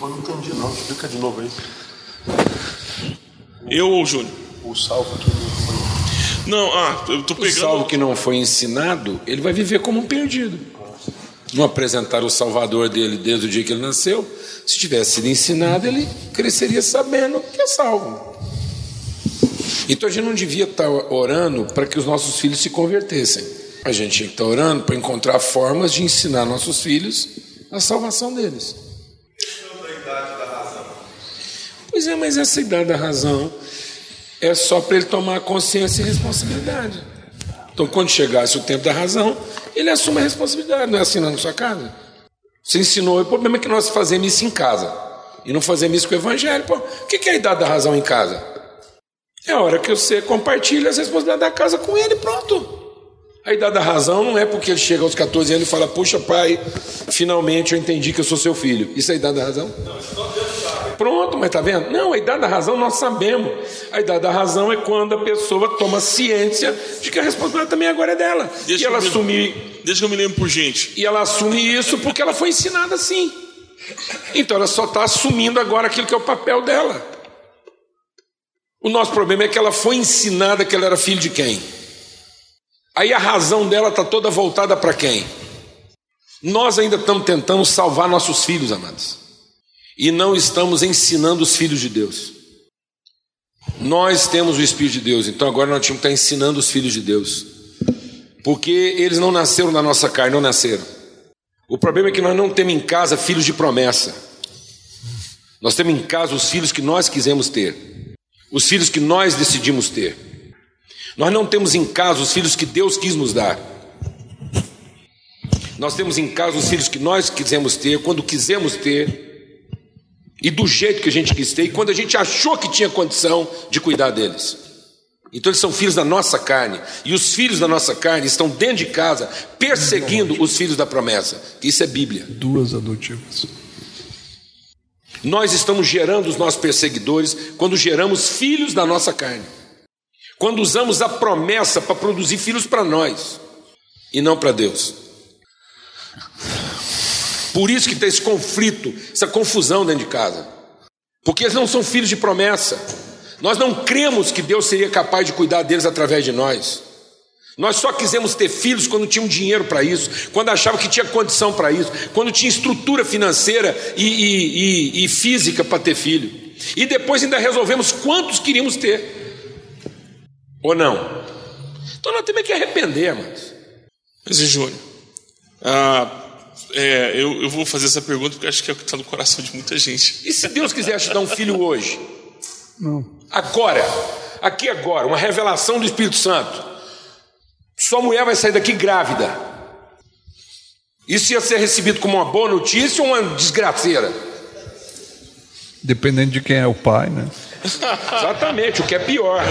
Eu não entendi, não. Explica de novo aí. Eu ou o Júnior? O salvo que não foi. Não, ah, eu tô pegando. O salvo que não foi ensinado, ele vai viver como um perdido. Não apresentar o Salvador dele desde o dia que ele nasceu. Se tivesse sido ensinado, ele cresceria sabendo que é salvo. Então a gente não devia estar orando para que os nossos filhos se convertessem. A gente tinha que estar orando para encontrar formas de ensinar nossos filhos a salvação deles. Pois é, mas essa idade da razão é só para ele tomar consciência e responsabilidade. Então, quando chegasse o tempo da razão, ele assume a responsabilidade, não é na sua casa. Você ensinou, o problema é que nós fazemos isso em casa e não fazemos isso com o evangelho. Pô, o que é a idade da razão em casa? É a hora que você compartilha as responsabilidades da casa com ele, pronto. A idade da razão não é porque ele chega aos 14 anos e fala, puxa pai, finalmente eu entendi que eu sou seu filho. Isso é a idade da razão? Pronto, mas tá vendo? Não, a idade da razão nós sabemos. A idade da razão é quando a pessoa toma ciência de que a responsabilidade também agora é dela. Deixa e ela me, assume. Deixa que eu me lembro por gente. E ela assume isso porque ela foi ensinada assim. Então ela só está assumindo agora aquilo que é o papel dela. O nosso problema é que ela foi ensinada que ela era filho de quem? Aí a razão dela está toda voltada para quem? Nós ainda estamos tentando salvar nossos filhos, amados, e não estamos ensinando os filhos de Deus. Nós temos o Espírito de Deus, então agora nós temos que estar ensinando os filhos de Deus, porque eles não nasceram na nossa carne, não nasceram. O problema é que nós não temos em casa filhos de promessa, nós temos em casa os filhos que nós quisemos ter os filhos que nós decidimos ter. Nós não temos em casa os filhos que Deus quis nos dar. Nós temos em casa os filhos que nós quisemos ter, quando quisemos ter, e do jeito que a gente quis ter, e quando a gente achou que tinha condição de cuidar deles. Então eles são filhos da nossa carne, e os filhos da nossa carne estão dentro de casa perseguindo os filhos da promessa. Isso é Bíblia. Duas adotivas. Nós estamos gerando os nossos perseguidores quando geramos filhos da nossa carne. Quando usamos a promessa para produzir filhos para nós e não para Deus. Por isso que tem esse conflito, essa confusão dentro de casa. Porque eles não são filhos de promessa. Nós não cremos que Deus seria capaz de cuidar deles através de nós. Nós só quisemos ter filhos quando tinham dinheiro para isso, quando achavam que tinha condição para isso, quando tinha estrutura financeira e, e, e, e física para ter filho. E depois ainda resolvemos quantos queríamos ter. Ou não? Então nós temos que arrepender, mas. Mas, Júnior, ah, é, eu, eu, vou fazer essa pergunta porque acho que é o que está no coração de muita gente. E se Deus quiser te dar um filho hoje? Não. Agora, aqui agora, uma revelação do Espírito Santo. Sua mulher vai sair daqui grávida. Isso ia ser recebido como uma boa notícia ou uma desgraceira? Dependendo de quem é o pai, né? Exatamente, o que é pior.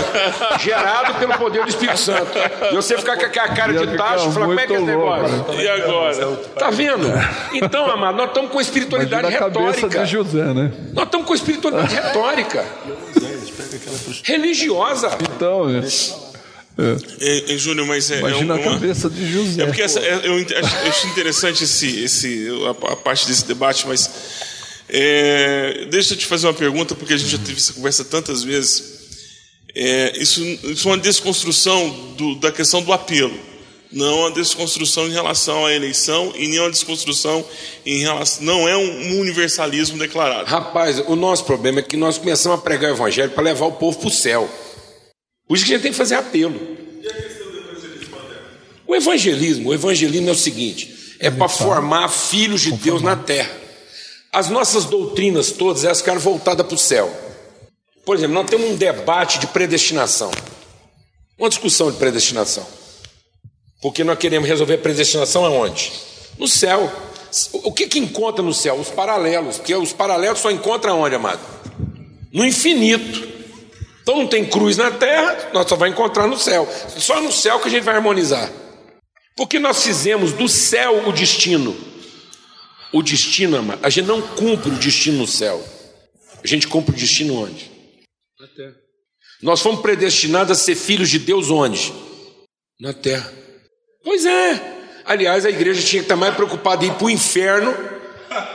Gerado pelo poder do Espírito Santo. E você ficar com aquela cara de tacho e falar, como é que é esse negócio? Né? E agora? Tá vendo? Então, amado, nós estamos com espiritualidade retórica. De José, né? Nós estamos com espiritualidade retórica. Religiosa. Então, é. É, é, Júnior, mas é. Imagina é uma, a cabeça de José. É porque essa, é, eu, eu acho interessante esse, esse, a, a parte desse debate, mas é, deixa eu te fazer uma pergunta, porque a gente já teve essa conversa tantas vezes. É, isso, isso é uma desconstrução do, da questão do apelo, não uma desconstrução em relação à eleição e nem uma desconstrução em relação. Não é um universalismo declarado. Rapaz, o nosso problema é que nós começamos a pregar o evangelho para levar o povo para o céu. Por isso que a gente tem que fazer apelo. O evangelismo, o evangelismo é o seguinte: é para formar filhos de Deus na terra. As nossas doutrinas todas, elas ficaram voltadas para o céu. Por exemplo, nós temos um debate de predestinação. Uma discussão de predestinação. Porque nós queremos resolver predestinação aonde? No céu. O que, que encontra no céu? Os paralelos. Porque os paralelos só encontram onde, amado? No infinito. Então não tem cruz na terra, nós só vai encontrar no céu. Só no céu que a gente vai harmonizar. Porque nós fizemos do céu o destino. O destino, amado, a gente não cumpre o destino no céu. A gente cumpre o destino onde? Na terra. Nós fomos predestinados a ser filhos de Deus onde? Na terra. Pois é. Aliás, a igreja tinha que estar mais preocupada em ir para o inferno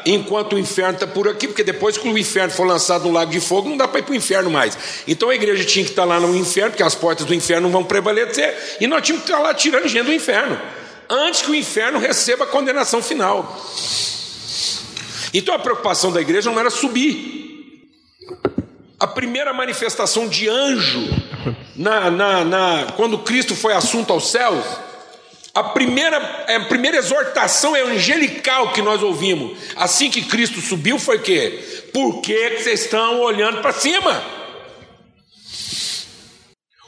enquanto o inferno está por aqui, porque depois que o inferno for lançado no lago de fogo, não dá para ir para o inferno mais. Então a igreja tinha que estar lá no inferno, porque as portas do inferno não vão prevalecer, e nós tínhamos que estar lá tirando gente do inferno, antes que o inferno receba a condenação final. Então a preocupação da igreja não era subir. A primeira manifestação de anjo, na, na, na quando Cristo foi assunto aos céus, a primeira, a primeira exortação angelical que nós ouvimos, assim que Cristo subiu, foi que? Por que vocês estão olhando para cima?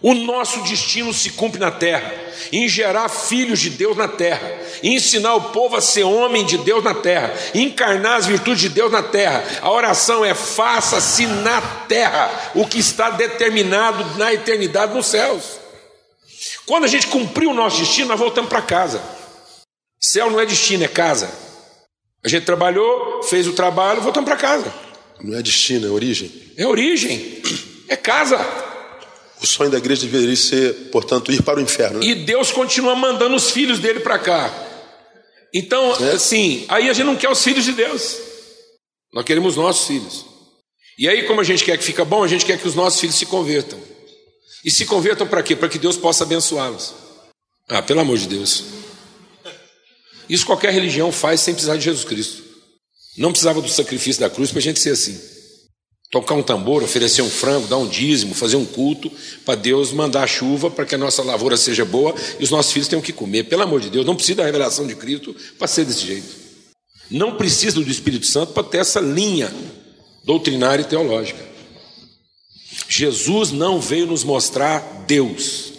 O nosso destino se cumpre na terra, em gerar filhos de Deus na terra, em ensinar o povo a ser homem de Deus na terra, encarnar as virtudes de Deus na terra. A oração é: faça-se na terra o que está determinado na eternidade nos céus. Quando a gente cumpriu o nosso destino, nós voltamos para casa. Céu não é destino, é casa. A gente trabalhou, fez o trabalho, voltamos para casa. Não é destino, é origem. É origem, é casa. O sonho da igreja deveria ser, portanto, ir para o inferno. Né? E Deus continua mandando os filhos dele para cá. Então, é. assim, aí a gente não quer os filhos de Deus. Nós queremos nossos filhos. E aí, como a gente quer que fica bom, a gente quer que os nossos filhos se convertam. E se convertam para quê? Para que Deus possa abençoá-los. Ah, pelo amor de Deus. Isso qualquer religião faz sem precisar de Jesus Cristo. Não precisava do sacrifício da cruz para a gente ser assim. Tocar um tambor, oferecer um frango, dar um dízimo, fazer um culto, para Deus mandar chuva para que a nossa lavoura seja boa e os nossos filhos tenham que comer. Pelo amor de Deus, não precisa da revelação de Cristo para ser desse jeito. Não precisa do Espírito Santo para ter essa linha doutrinária e teológica. Jesus não veio nos mostrar Deus.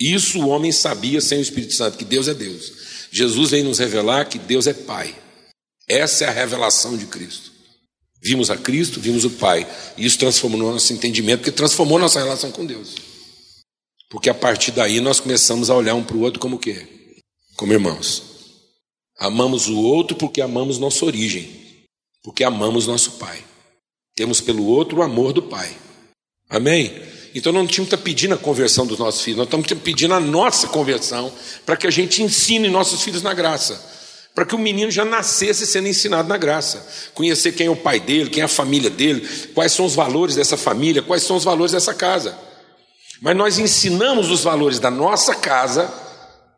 Isso o homem sabia sem o Espírito Santo, que Deus é Deus. Jesus veio nos revelar que Deus é Pai. Essa é a revelação de Cristo. Vimos a Cristo, vimos o Pai. E isso transformou nosso entendimento, porque transformou nossa relação com Deus. Porque a partir daí nós começamos a olhar um para o outro como o quê? Como irmãos. Amamos o outro porque amamos nossa origem. Porque amamos nosso Pai. Temos pelo outro o amor do Pai. Amém? Então não estar pedindo a conversão dos nossos filhos, nós estamos pedindo a nossa conversão para que a gente ensine nossos filhos na graça, para que o menino já nascesse sendo ensinado na graça, conhecer quem é o pai dele, quem é a família dele, quais são os valores dessa família, quais são os valores dessa casa. Mas nós ensinamos os valores da nossa casa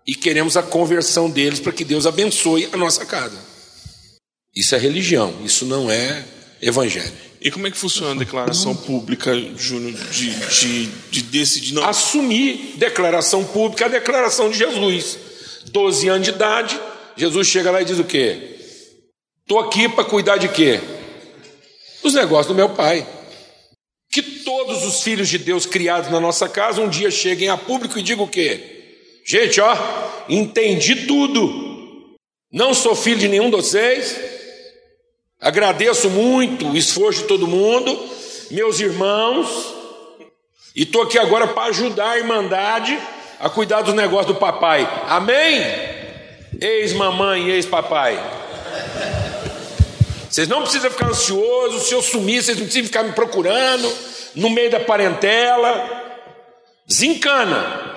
e queremos a conversão deles para que Deus abençoe a nossa casa. Isso é religião, isso não é evangelho. E como é que funciona a declaração pública, Júnior, de, de, de decidir não. Assumir declaração pública, a declaração de Jesus. 12 anos de idade, Jesus chega lá e diz o quê? Estou aqui para cuidar de quê? Dos negócios do meu pai. Que todos os filhos de Deus criados na nossa casa um dia cheguem a público e digam o quê? Gente, ó, entendi tudo. Não sou filho de nenhum de vocês. Agradeço muito o esforço de todo mundo, meus irmãos, e estou aqui agora para ajudar a Irmandade a cuidar dos negócios do papai. Amém? Ex-mamãe e ex-papai. Vocês não precisam ficar ansiosos, se eu sumir, vocês não precisam ficar me procurando no meio da parentela. Desencana.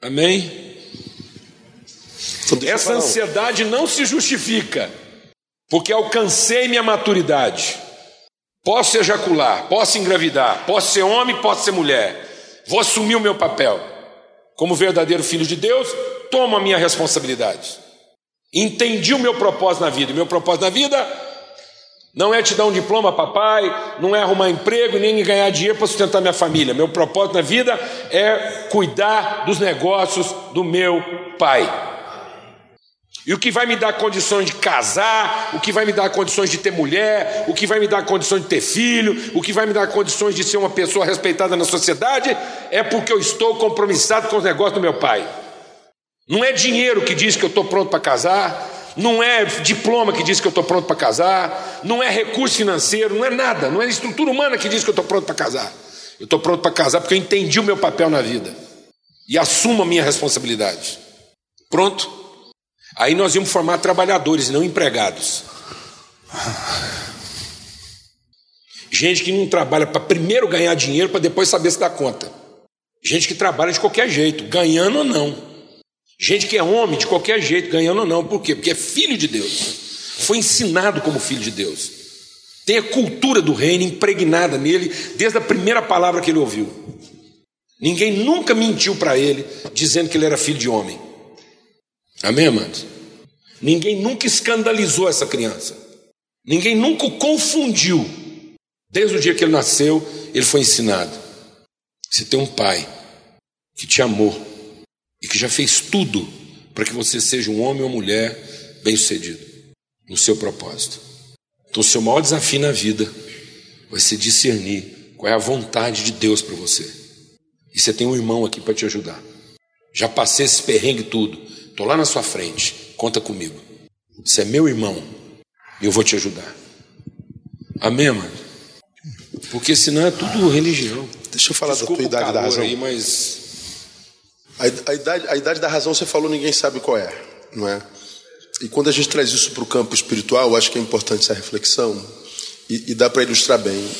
Amém? Então, Essa ansiedade não se justifica, porque alcancei minha maturidade. Posso ejacular, posso engravidar, posso ser homem, posso ser mulher. Vou assumir o meu papel como verdadeiro filho de Deus tomo a minha responsabilidade. Entendi o meu propósito na vida. meu propósito na vida não é te dar um diploma, papai, não é arrumar emprego, nem ganhar dinheiro para sustentar minha família. Meu propósito na vida é cuidar dos negócios do meu pai. E o que vai me dar condições de casar, o que vai me dar condições de ter mulher, o que vai me dar condições de ter filho, o que vai me dar condições de ser uma pessoa respeitada na sociedade, é porque eu estou compromissado com os negócios do meu pai. Não é dinheiro que diz que eu estou pronto para casar, não é diploma que diz que eu estou pronto para casar, não é recurso financeiro, não é nada, não é estrutura humana que diz que eu estou pronto para casar. Eu estou pronto para casar porque eu entendi o meu papel na vida e assumo a minha responsabilidade. Pronto? Aí nós íamos formar trabalhadores não empregados. Gente que não trabalha para primeiro ganhar dinheiro para depois saber se dá conta. Gente que trabalha de qualquer jeito, ganhando ou não. Gente que é homem de qualquer jeito, ganhando ou não. Por quê? Porque é filho de Deus. Foi ensinado como filho de Deus. Tem a cultura do reino impregnada nele desde a primeira palavra que ele ouviu. Ninguém nunca mentiu para ele dizendo que ele era filho de homem. Amém, amados? Ninguém nunca escandalizou essa criança. Ninguém nunca o confundiu. Desde o dia que ele nasceu, ele foi ensinado. Você tem um pai que te amou e que já fez tudo para que você seja um homem ou mulher bem-sucedido no seu propósito. Então, o seu maior desafio na vida vai ser discernir qual é a vontade de Deus para você. E você tem um irmão aqui para te ajudar. Já passei esse perrengue tudo, estou lá na sua frente, conta comigo. Você é meu irmão e eu vou te ajudar. Amém, mano? Porque senão é tudo religião. Deixa eu falar Desculpa da tua idade da razão. Aí, mas a, idade, a idade da razão, você falou, ninguém sabe qual é, não é? E quando a gente traz isso para o campo espiritual, acho que é importante essa reflexão e, e dá para ilustrar bem.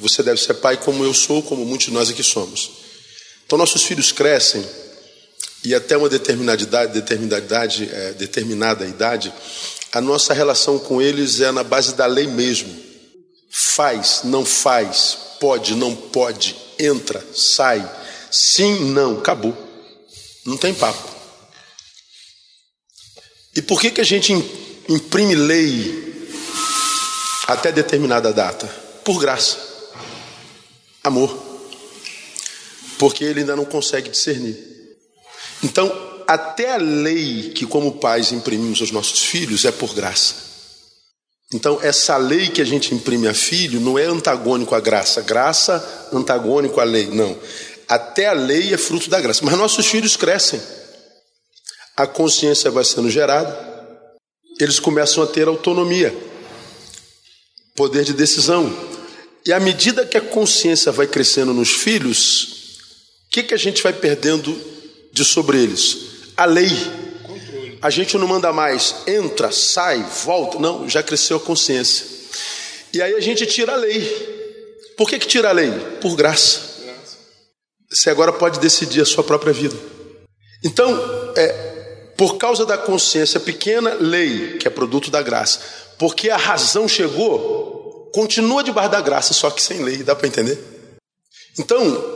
Você deve ser pai como eu sou, como muitos de nós aqui somos. Então, nossos filhos crescem e até uma determinada idade, determinada idade, é, determinada idade, a nossa relação com eles é na base da lei mesmo. Faz, não faz, pode, não pode, entra, sai, sim, não, acabou. Não tem papo. E por que, que a gente imprime lei até determinada data? Por graça. Amor. Porque ele ainda não consegue discernir. Então, até a lei que, como pais, imprimimos aos nossos filhos é por graça. Então, essa lei que a gente imprime a filho não é antagônico à graça. Graça antagônico à lei. Não. Até a lei é fruto da graça. Mas nossos filhos crescem. A consciência vai sendo gerada. Eles começam a ter autonomia, poder de decisão. E à medida que a consciência vai crescendo nos filhos, o que, que a gente vai perdendo de sobre eles? A lei. A gente não manda mais, entra, sai, volta. Não, já cresceu a consciência. E aí a gente tira a lei. Por que, que tira a lei? Por graça. Você agora pode decidir a sua própria vida. Então, é, Por causa da consciência pequena, lei, que é produto da graça. Porque a razão chegou, continua debaixo da graça, só que sem lei. Dá para entender? Então,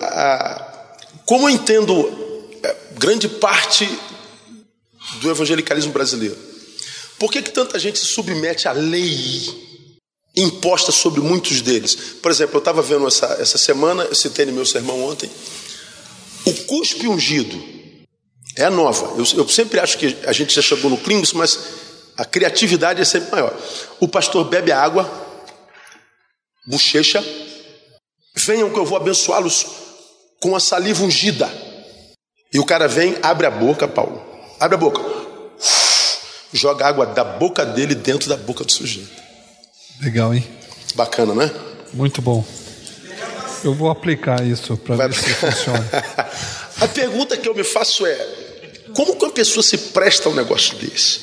como eu entendo é, grande parte do evangelicalismo brasileiro, por que, que tanta gente se submete à lei imposta sobre muitos deles? Por exemplo, eu estava vendo essa, essa semana, eu citei no meu sermão ontem, o cuspe ungido é nova. Eu, eu sempre acho que a gente já chegou no clímax, mas a criatividade é sempre maior. O pastor bebe água, bochecha, venham que eu vou abençoá-los com a saliva ungida. E o cara vem, abre a boca, Paulo, abre a boca, joga água da boca dele dentro da boca do sujeito. Legal, hein? Bacana, né? Muito bom. Eu vou aplicar isso para ver se funciona. a pergunta que eu me faço é: como que uma pessoa se presta a um negócio desse?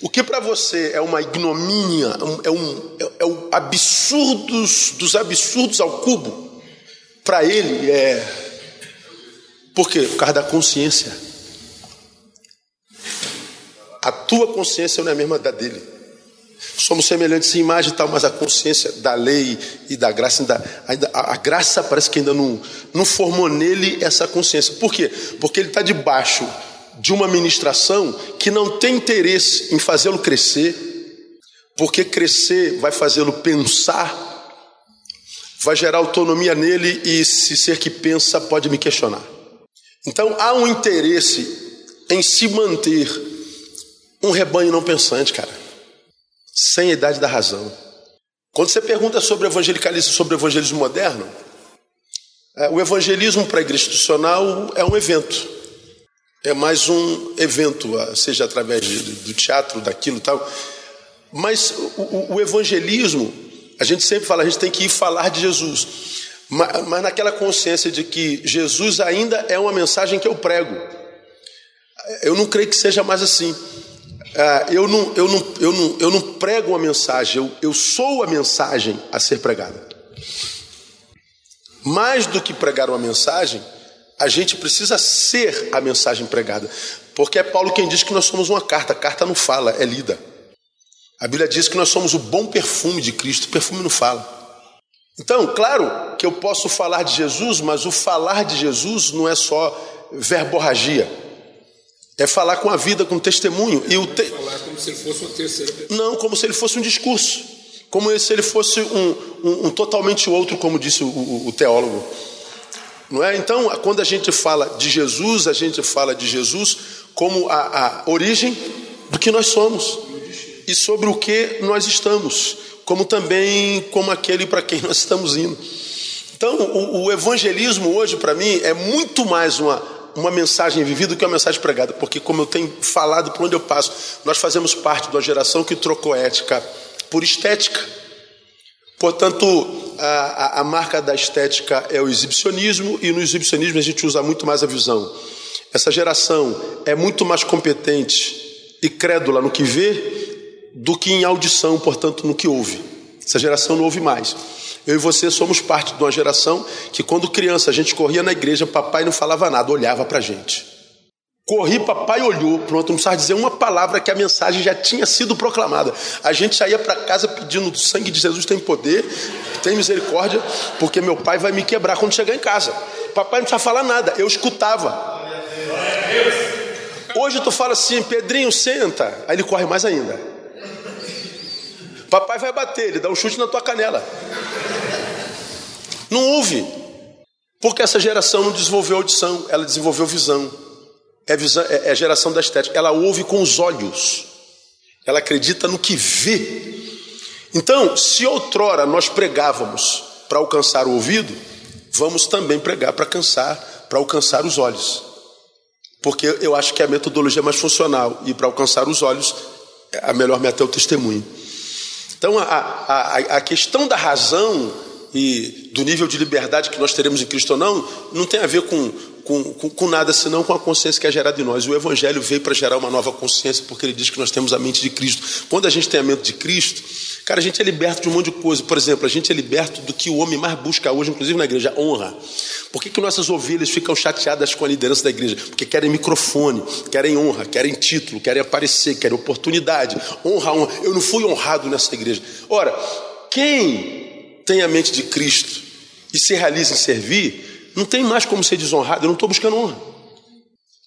O que para você é uma ignomínia, é um, é, é o absurdos dos absurdos ao cubo, para ele é. Por quê? Por causa da consciência. A tua consciência não é a mesma da dele. Somos semelhantes em imagem e tal, mas a consciência da lei e da graça, ainda, ainda, a, a graça parece que ainda não, não formou nele essa consciência. Por quê? Porque ele está debaixo de uma ministração que não tem interesse em fazê-lo crescer, porque crescer vai fazê-lo pensar, vai gerar autonomia nele e, se ser que pensa, pode me questionar. Então há um interesse em se manter um rebanho não pensante, cara sem a idade da razão. Quando você pergunta sobre evangelicalismo, sobre evangelismo moderno, é, o evangelismo para a igreja institucional é um evento. É mais um evento, seja através do teatro, daquilo tal. Mas o, o, evangelismo, a gente sempre fala, a gente tem que ir falar de Jesus. Mas, mas naquela consciência de que Jesus ainda é uma mensagem que eu prego. Eu não creio que seja mais assim. Ah, eu, não, eu, não, eu, não, eu não prego uma mensagem, eu, eu sou a mensagem a ser pregada. Mais do que pregar uma mensagem, a gente precisa ser a mensagem pregada. Porque é Paulo quem diz que nós somos uma carta, a carta não fala, é lida. A Bíblia diz que nós somos o bom perfume de Cristo, o perfume não fala. Então, claro que eu posso falar de Jesus, mas o falar de Jesus não é só verborragia. É falar com a vida, com testemunho. E o te... Falar como se ele fosse uma terceira pessoa. Não, como se ele fosse um discurso. Como se ele fosse um, um, um totalmente outro, como disse o, o, o teólogo. Não é? Então, quando a gente fala de Jesus, a gente fala de Jesus como a, a origem do que nós somos e sobre o que nós estamos, como também como aquele para quem nós estamos indo. Então, o, o evangelismo hoje, para mim, é muito mais uma uma mensagem vivida que uma mensagem pregada, porque, como eu tenho falado por onde eu passo, nós fazemos parte de uma geração que trocou ética por estética. Portanto, a, a, marca da estética é o exibicionismo, e no exibicionismo a gente usa muito mais a visão. Essa geração é muito mais competente e crédula no que vê do que em audição, portanto, no que ouve. Essa geração não ouve mais. Eu e você somos parte de uma geração que, quando criança, a gente corria na igreja, papai não falava nada, olhava para a gente. Corri, papai olhou, pronto, não precisava dizer uma palavra que a mensagem já tinha sido proclamada. A gente saía para casa pedindo: o sangue de Jesus tem poder, tem misericórdia, porque meu pai vai me quebrar quando chegar em casa. Papai não precisa falar nada, eu escutava. Hoje tu fala assim, Pedrinho, senta. Aí ele corre mais ainda. Papai vai bater, ele dá um chute na tua canela. Não ouve. Porque essa geração não desenvolveu audição, ela desenvolveu visão. É, visão, é, é geração da estética. Ela ouve com os olhos. Ela acredita no que vê. Então, se outrora nós pregávamos para alcançar o ouvido, vamos também pregar para alcançar, para alcançar os olhos. Porque eu acho que a metodologia é mais funcional e para alcançar os olhos, a melhor meta é o testemunho. Então, a, a, a questão da razão e do nível de liberdade que nós teremos em Cristo ou não, não tem a ver com, com, com, com nada senão com a consciência que é gerada em nós. O Evangelho veio para gerar uma nova consciência, porque ele diz que nós temos a mente de Cristo. Quando a gente tem a mente de Cristo, Cara, a gente é liberto de um monte de coisa. Por exemplo, a gente é liberto do que o homem mais busca hoje, inclusive na igreja, honra. Por que, que nossas ovelhas ficam chateadas com a liderança da igreja? Porque querem microfone, querem honra, querem título, querem aparecer, querem oportunidade. Honra, honra. Eu não fui honrado nessa igreja. Ora, quem tem a mente de Cristo e se realiza em servir, não tem mais como ser desonrado. Eu não estou buscando honra.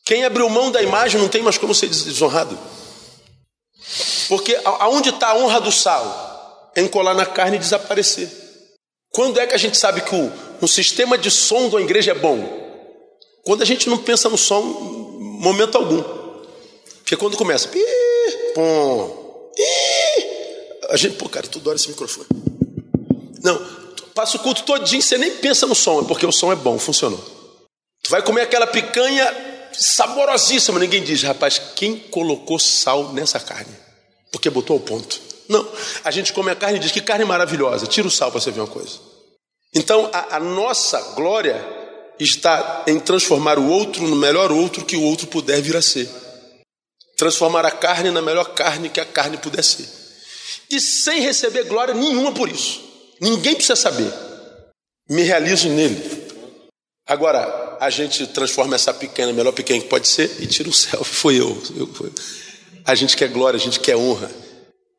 Quem abriu mão da imagem não tem mais como ser desonrado. Porque aonde está a honra do sal? É encolar na carne e desaparecer. Quando é que a gente sabe que o, um sistema de som da igreja é bom? Quando a gente não pensa no som momento algum. Porque quando começa, pi, pom, a gente, pô, cara, tu adora esse microfone. Não, passa o culto todinho, você nem pensa no som, é porque o som é bom, funcionou. Tu vai comer aquela picanha saborosíssima, ninguém diz, rapaz, quem colocou sal nessa carne? Porque botou ao ponto. Não, a gente come a carne e diz que carne maravilhosa, tira o sal para você ver uma coisa. Então a, a nossa glória está em transformar o outro no melhor outro que o outro puder vir a ser. Transformar a carne na melhor carne que a carne puder ser. E sem receber glória nenhuma por isso. Ninguém precisa saber. Me realizo nele. Agora, a gente transforma essa pequena, melhor pequena que pode ser, e tira o céu. Foi eu. eu. A gente quer glória, a gente quer honra.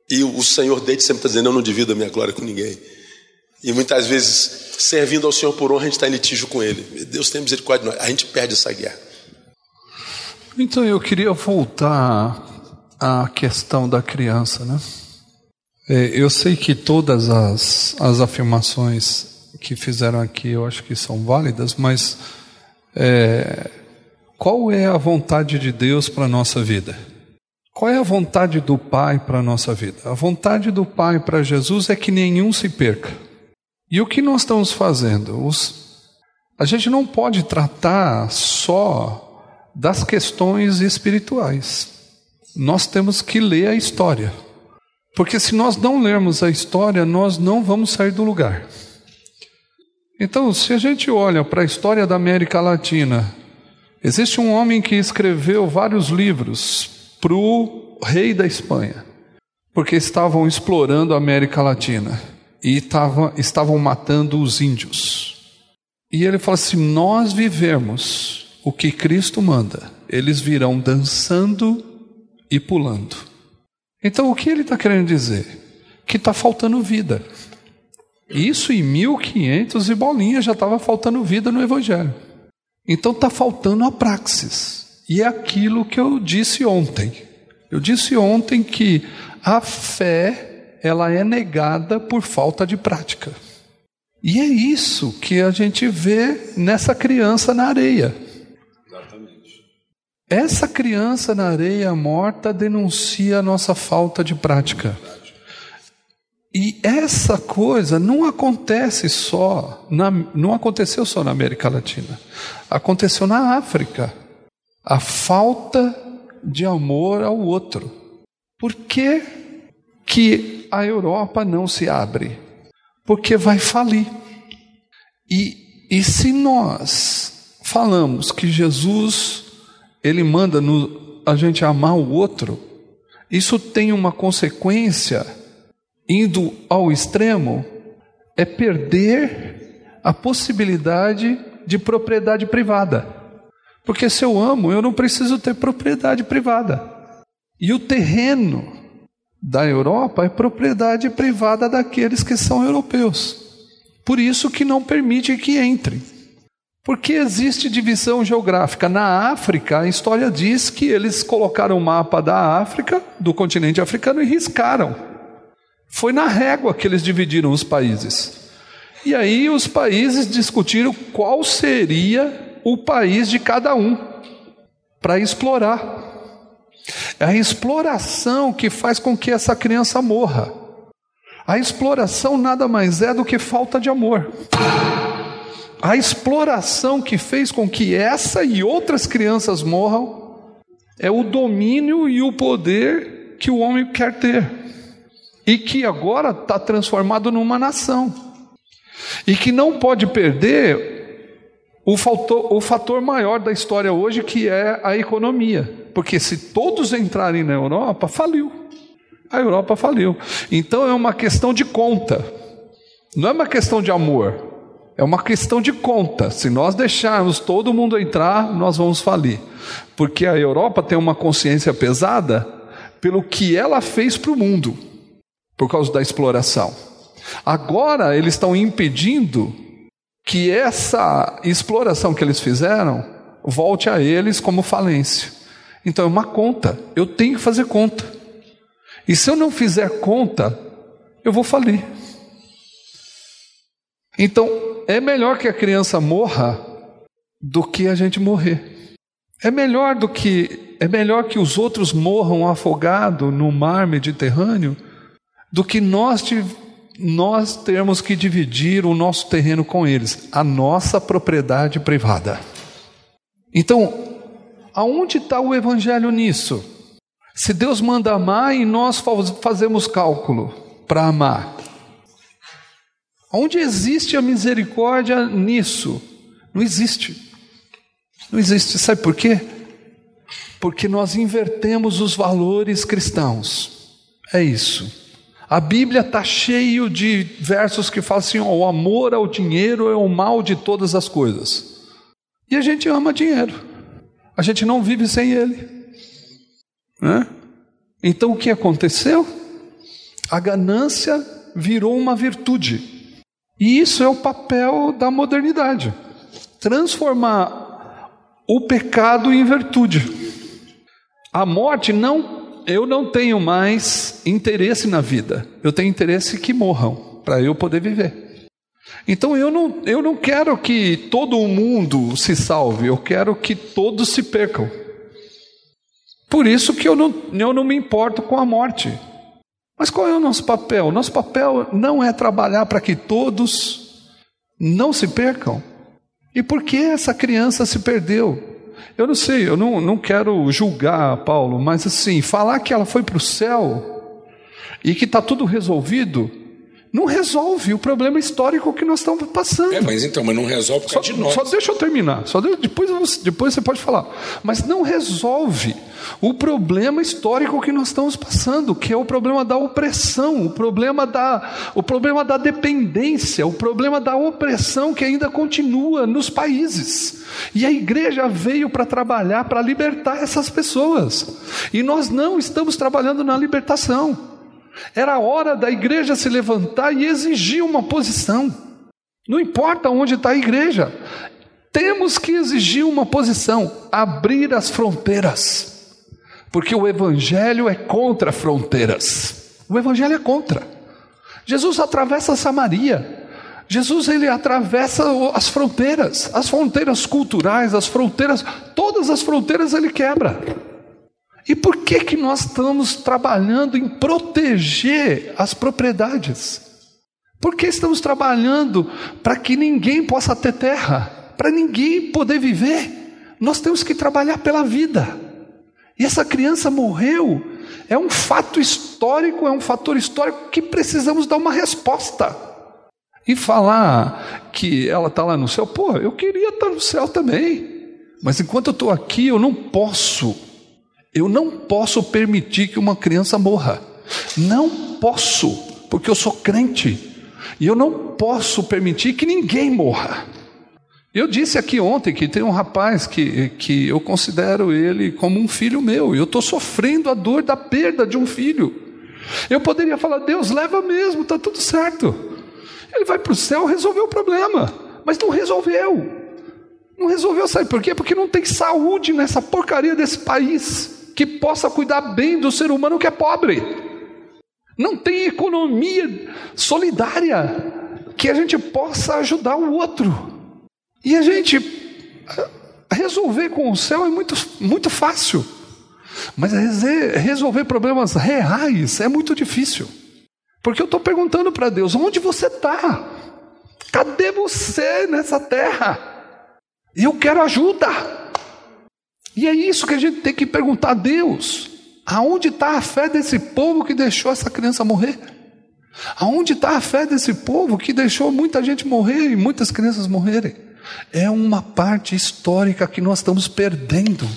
E o Senhor desde sempre está dizendo: Eu não divido a minha glória com ninguém. E muitas vezes, servindo ao Senhor por honra, a gente está em litígio com Ele. Deus tem misericórdia de nós. A gente perde essa guerra. Então eu queria voltar à questão da criança, né? É, eu sei que todas as, as afirmações que fizeram aqui eu acho que são válidas, mas é, qual é a vontade de Deus para a nossa vida? Qual é a vontade do Pai para a nossa vida? A vontade do Pai para Jesus é que nenhum se perca. E o que nós estamos fazendo? Os, a gente não pode tratar só das questões espirituais. Nós temos que ler a história. Porque se nós não lermos a história, nós não vamos sair do lugar. Então, se a gente olha para a história da América Latina, existe um homem que escreveu vários livros para o rei da Espanha, porque estavam explorando a América Latina e estavam, estavam matando os índios. E ele fala assim: Nós vivemos o que Cristo manda, eles virão dançando e pulando. Então, o que ele está querendo dizer? Que está faltando vida. Isso em 1500 e bolinha já estava faltando vida no Evangelho. Então está faltando a praxis. E é aquilo que eu disse ontem. Eu disse ontem que a fé ela é negada por falta de prática. E é isso que a gente vê nessa criança na areia. Essa criança na areia morta denuncia a nossa falta de prática. E essa coisa não acontece só, na, não aconteceu só na América Latina, aconteceu na África. A falta de amor ao outro. Por que, que a Europa não se abre? Porque vai falir. E, e se nós falamos que Jesus, ele manda no, a gente amar o outro, isso tem uma consequência indo ao extremo, é perder a possibilidade de propriedade privada. Porque se eu amo, eu não preciso ter propriedade privada. E o terreno da Europa é propriedade privada daqueles que são europeus. Por isso que não permite que entrem. Porque existe divisão geográfica. Na África, a história diz que eles colocaram o mapa da África, do continente africano, e riscaram. Foi na régua que eles dividiram os países. E aí os países discutiram qual seria o país de cada um para explorar. É a exploração que faz com que essa criança morra. A exploração nada mais é do que falta de amor. A exploração que fez com que essa e outras crianças morram é o domínio e o poder que o homem quer ter e que agora está transformado numa nação, e que não pode perder o fator, o fator maior da história hoje, que é a economia, porque se todos entrarem na Europa, faliu. a Europa faliu. Então é uma questão de conta, não é uma questão de amor. É uma questão de conta. Se nós deixarmos todo mundo entrar, nós vamos falir. Porque a Europa tem uma consciência pesada pelo que ela fez para o mundo, por causa da exploração. Agora eles estão impedindo que essa exploração que eles fizeram volte a eles como falência. Então é uma conta, eu tenho que fazer conta. E se eu não fizer conta, eu vou falir. Então é melhor que a criança morra do que a gente morrer. É melhor do que é melhor que os outros morram afogados no mar Mediterrâneo do que nós nós termos que dividir o nosso terreno com eles, a nossa propriedade privada. Então, aonde está o evangelho nisso? Se Deus manda amar e nós fazemos cálculo para amar, onde existe a misericórdia nisso? Não existe. Não existe. Sabe por quê? Porque nós invertemos os valores cristãos. É isso. A Bíblia está cheio de versos que falam assim: o amor ao dinheiro é o mal de todas as coisas. E a gente ama dinheiro. A gente não vive sem ele. Né? Então o que aconteceu? A ganância virou uma virtude. E isso é o papel da modernidade transformar o pecado em virtude. A morte não eu não tenho mais interesse na vida, eu tenho interesse que morram, para eu poder viver. Então eu não, eu não quero que todo mundo se salve, eu quero que todos se percam. Por isso que eu não, eu não me importo com a morte. Mas qual é o nosso papel? O nosso papel não é trabalhar para que todos não se percam. E por que essa criança se perdeu? Eu não sei, eu não, não quero julgar Paulo, mas assim, falar que ela foi para o céu e que está tudo resolvido, não resolve o problema histórico que nós estamos passando. É, mas então, mas não resolve por só, de nós. Só deixa eu terminar, só de, depois, depois você pode falar. Mas não resolve o problema histórico que nós estamos passando, que é o problema da opressão, o problema da, o problema da dependência, o problema da opressão que ainda continua nos países. E a igreja veio para trabalhar, para libertar essas pessoas. E nós não estamos trabalhando na libertação. Era hora da igreja se levantar e exigir uma posição. Não importa onde está a igreja, temos que exigir uma posição, abrir as fronteiras, porque o Evangelho é contra fronteiras. O Evangelho é contra. Jesus atravessa Samaria. Jesus ele atravessa as fronteiras, as fronteiras culturais, as fronteiras, todas as fronteiras ele quebra. E por que, que nós estamos trabalhando em proteger as propriedades? Por que estamos trabalhando para que ninguém possa ter terra, para ninguém poder viver? Nós temos que trabalhar pela vida. E essa criança morreu, é um fato histórico, é um fator histórico que precisamos dar uma resposta. E falar que ela está lá no céu, pô, eu queria estar no céu também, mas enquanto eu estou aqui, eu não posso eu não posso permitir que uma criança morra. Não posso, porque eu sou crente. E eu não posso permitir que ninguém morra. Eu disse aqui ontem que tem um rapaz que, que eu considero ele como um filho meu. E eu estou sofrendo a dor da perda de um filho. Eu poderia falar, Deus, leva mesmo, está tudo certo. Ele vai para o céu resolver o problema. Mas não resolveu. Não resolveu, sabe por quê? Porque não tem saúde nessa porcaria desse país que possa cuidar bem do ser humano que é pobre. Não tem economia solidária que a gente possa ajudar o outro. E a gente eh, resolver com o céu é muito, muito fácil. Mas resolver problemas reais é muito difícil. Porque eu estou perguntando para Deus: onde você está? Cadê você nessa terra? E eu quero ajuda. E é isso que a gente tem que perguntar a Deus: aonde está a fé desse povo que deixou essa criança morrer? Aonde está a fé desse povo que deixou muita gente morrer e muitas crianças morrerem? É uma parte histórica que nós estamos perdendo.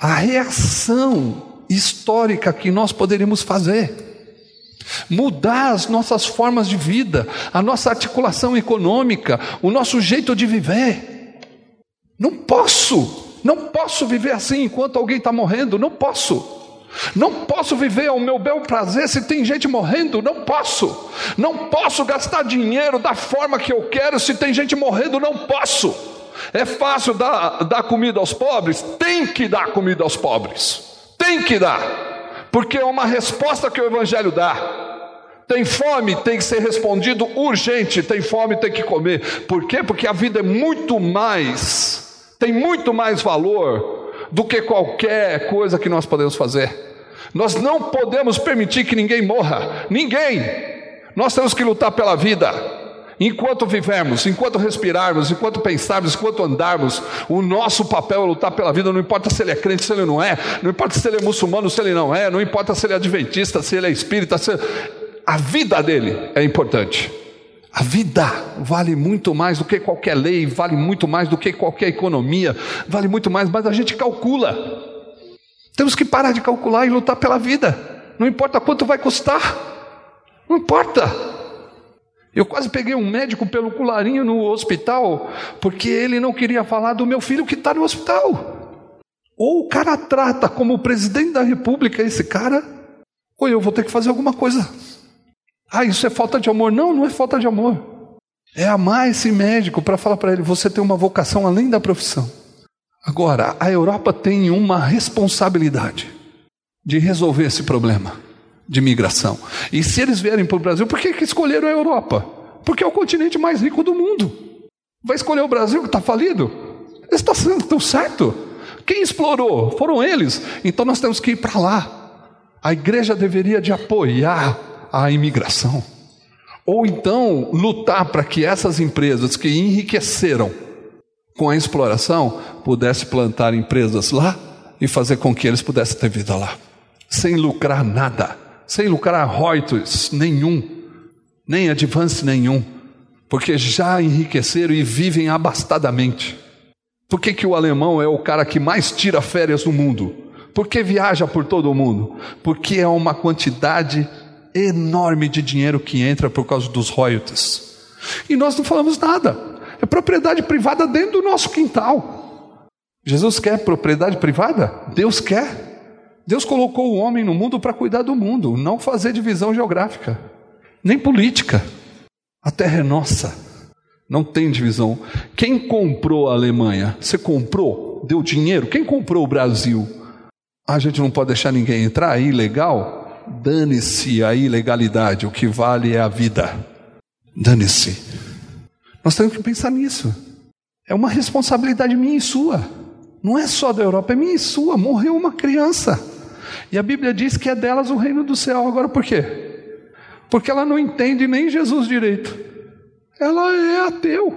A reação histórica que nós poderíamos fazer. Mudar as nossas formas de vida, a nossa articulação econômica, o nosso jeito de viver. Não posso, não posso viver assim enquanto alguém está morrendo, não posso. Não posso viver ao meu bel prazer se tem gente morrendo, não posso. Não posso gastar dinheiro da forma que eu quero se tem gente morrendo, não posso. É fácil dar, dar comida aos pobres? Tem que dar comida aos pobres. Tem que dar. Porque é uma resposta que o Evangelho dá. Tem fome, tem que ser respondido urgente. Tem fome, tem que comer. Por quê? Porque a vida é muito mais, tem muito mais valor do que qualquer coisa que nós podemos fazer. Nós não podemos permitir que ninguém morra. Ninguém. Nós temos que lutar pela vida. Enquanto vivermos, enquanto respirarmos, enquanto pensarmos, enquanto andarmos, o nosso papel é lutar pela vida, não importa se ele é crente, se ele não é, não importa se ele é muçulmano, se ele não é, não importa se ele é adventista, se ele é espírita, se... a vida dele é importante. A vida vale muito mais do que qualquer lei, vale muito mais do que qualquer economia, vale muito mais, mas a gente calcula. Temos que parar de calcular e lutar pela vida. Não importa quanto vai custar. Não importa. Eu quase peguei um médico pelo colarinho no hospital, porque ele não queria falar do meu filho que está no hospital. Ou o cara trata como presidente da república esse cara, ou eu vou ter que fazer alguma coisa. Ah, isso é falta de amor. Não, não é falta de amor. É amar esse médico para falar para ele: você tem uma vocação além da profissão. Agora, a Europa tem uma responsabilidade de resolver esse problema de migração. E se eles vierem para o Brasil, por que, que escolheram a Europa? Porque é o continente mais rico do mundo. Vai escolher o Brasil que está falido? Eles estão tão certo. Quem explorou? Foram eles. Então nós temos que ir para lá. A igreja deveria de apoiar a imigração. Ou então lutar para que essas empresas que enriqueceram com a exploração pudessem plantar empresas lá e fazer com que eles pudessem ter vida lá, sem lucrar nada sem lucrar royalties nenhum, nem advance nenhum, porque já enriqueceram e vivem abastadamente. Por que, que o alemão é o cara que mais tira férias no mundo? Por que viaja por todo o mundo? Porque é uma quantidade enorme de dinheiro que entra por causa dos royalties. E nós não falamos nada. É propriedade privada dentro do nosso quintal. Jesus quer propriedade privada? Deus quer. Deus colocou o homem no mundo para cuidar do mundo, não fazer divisão geográfica, nem política. A terra é nossa, não tem divisão. Quem comprou a Alemanha? Você comprou? Deu dinheiro? Quem comprou o Brasil? A gente não pode deixar ninguém entrar, é ilegal? Dane-se a ilegalidade, o que vale é a vida. Dane-se. Nós temos que pensar nisso. É uma responsabilidade minha e sua. Não é só da Europa, é minha e sua. Morreu uma criança. E a Bíblia diz que é delas o reino do céu. Agora por quê? Porque ela não entende nem Jesus direito. Ela é ateu,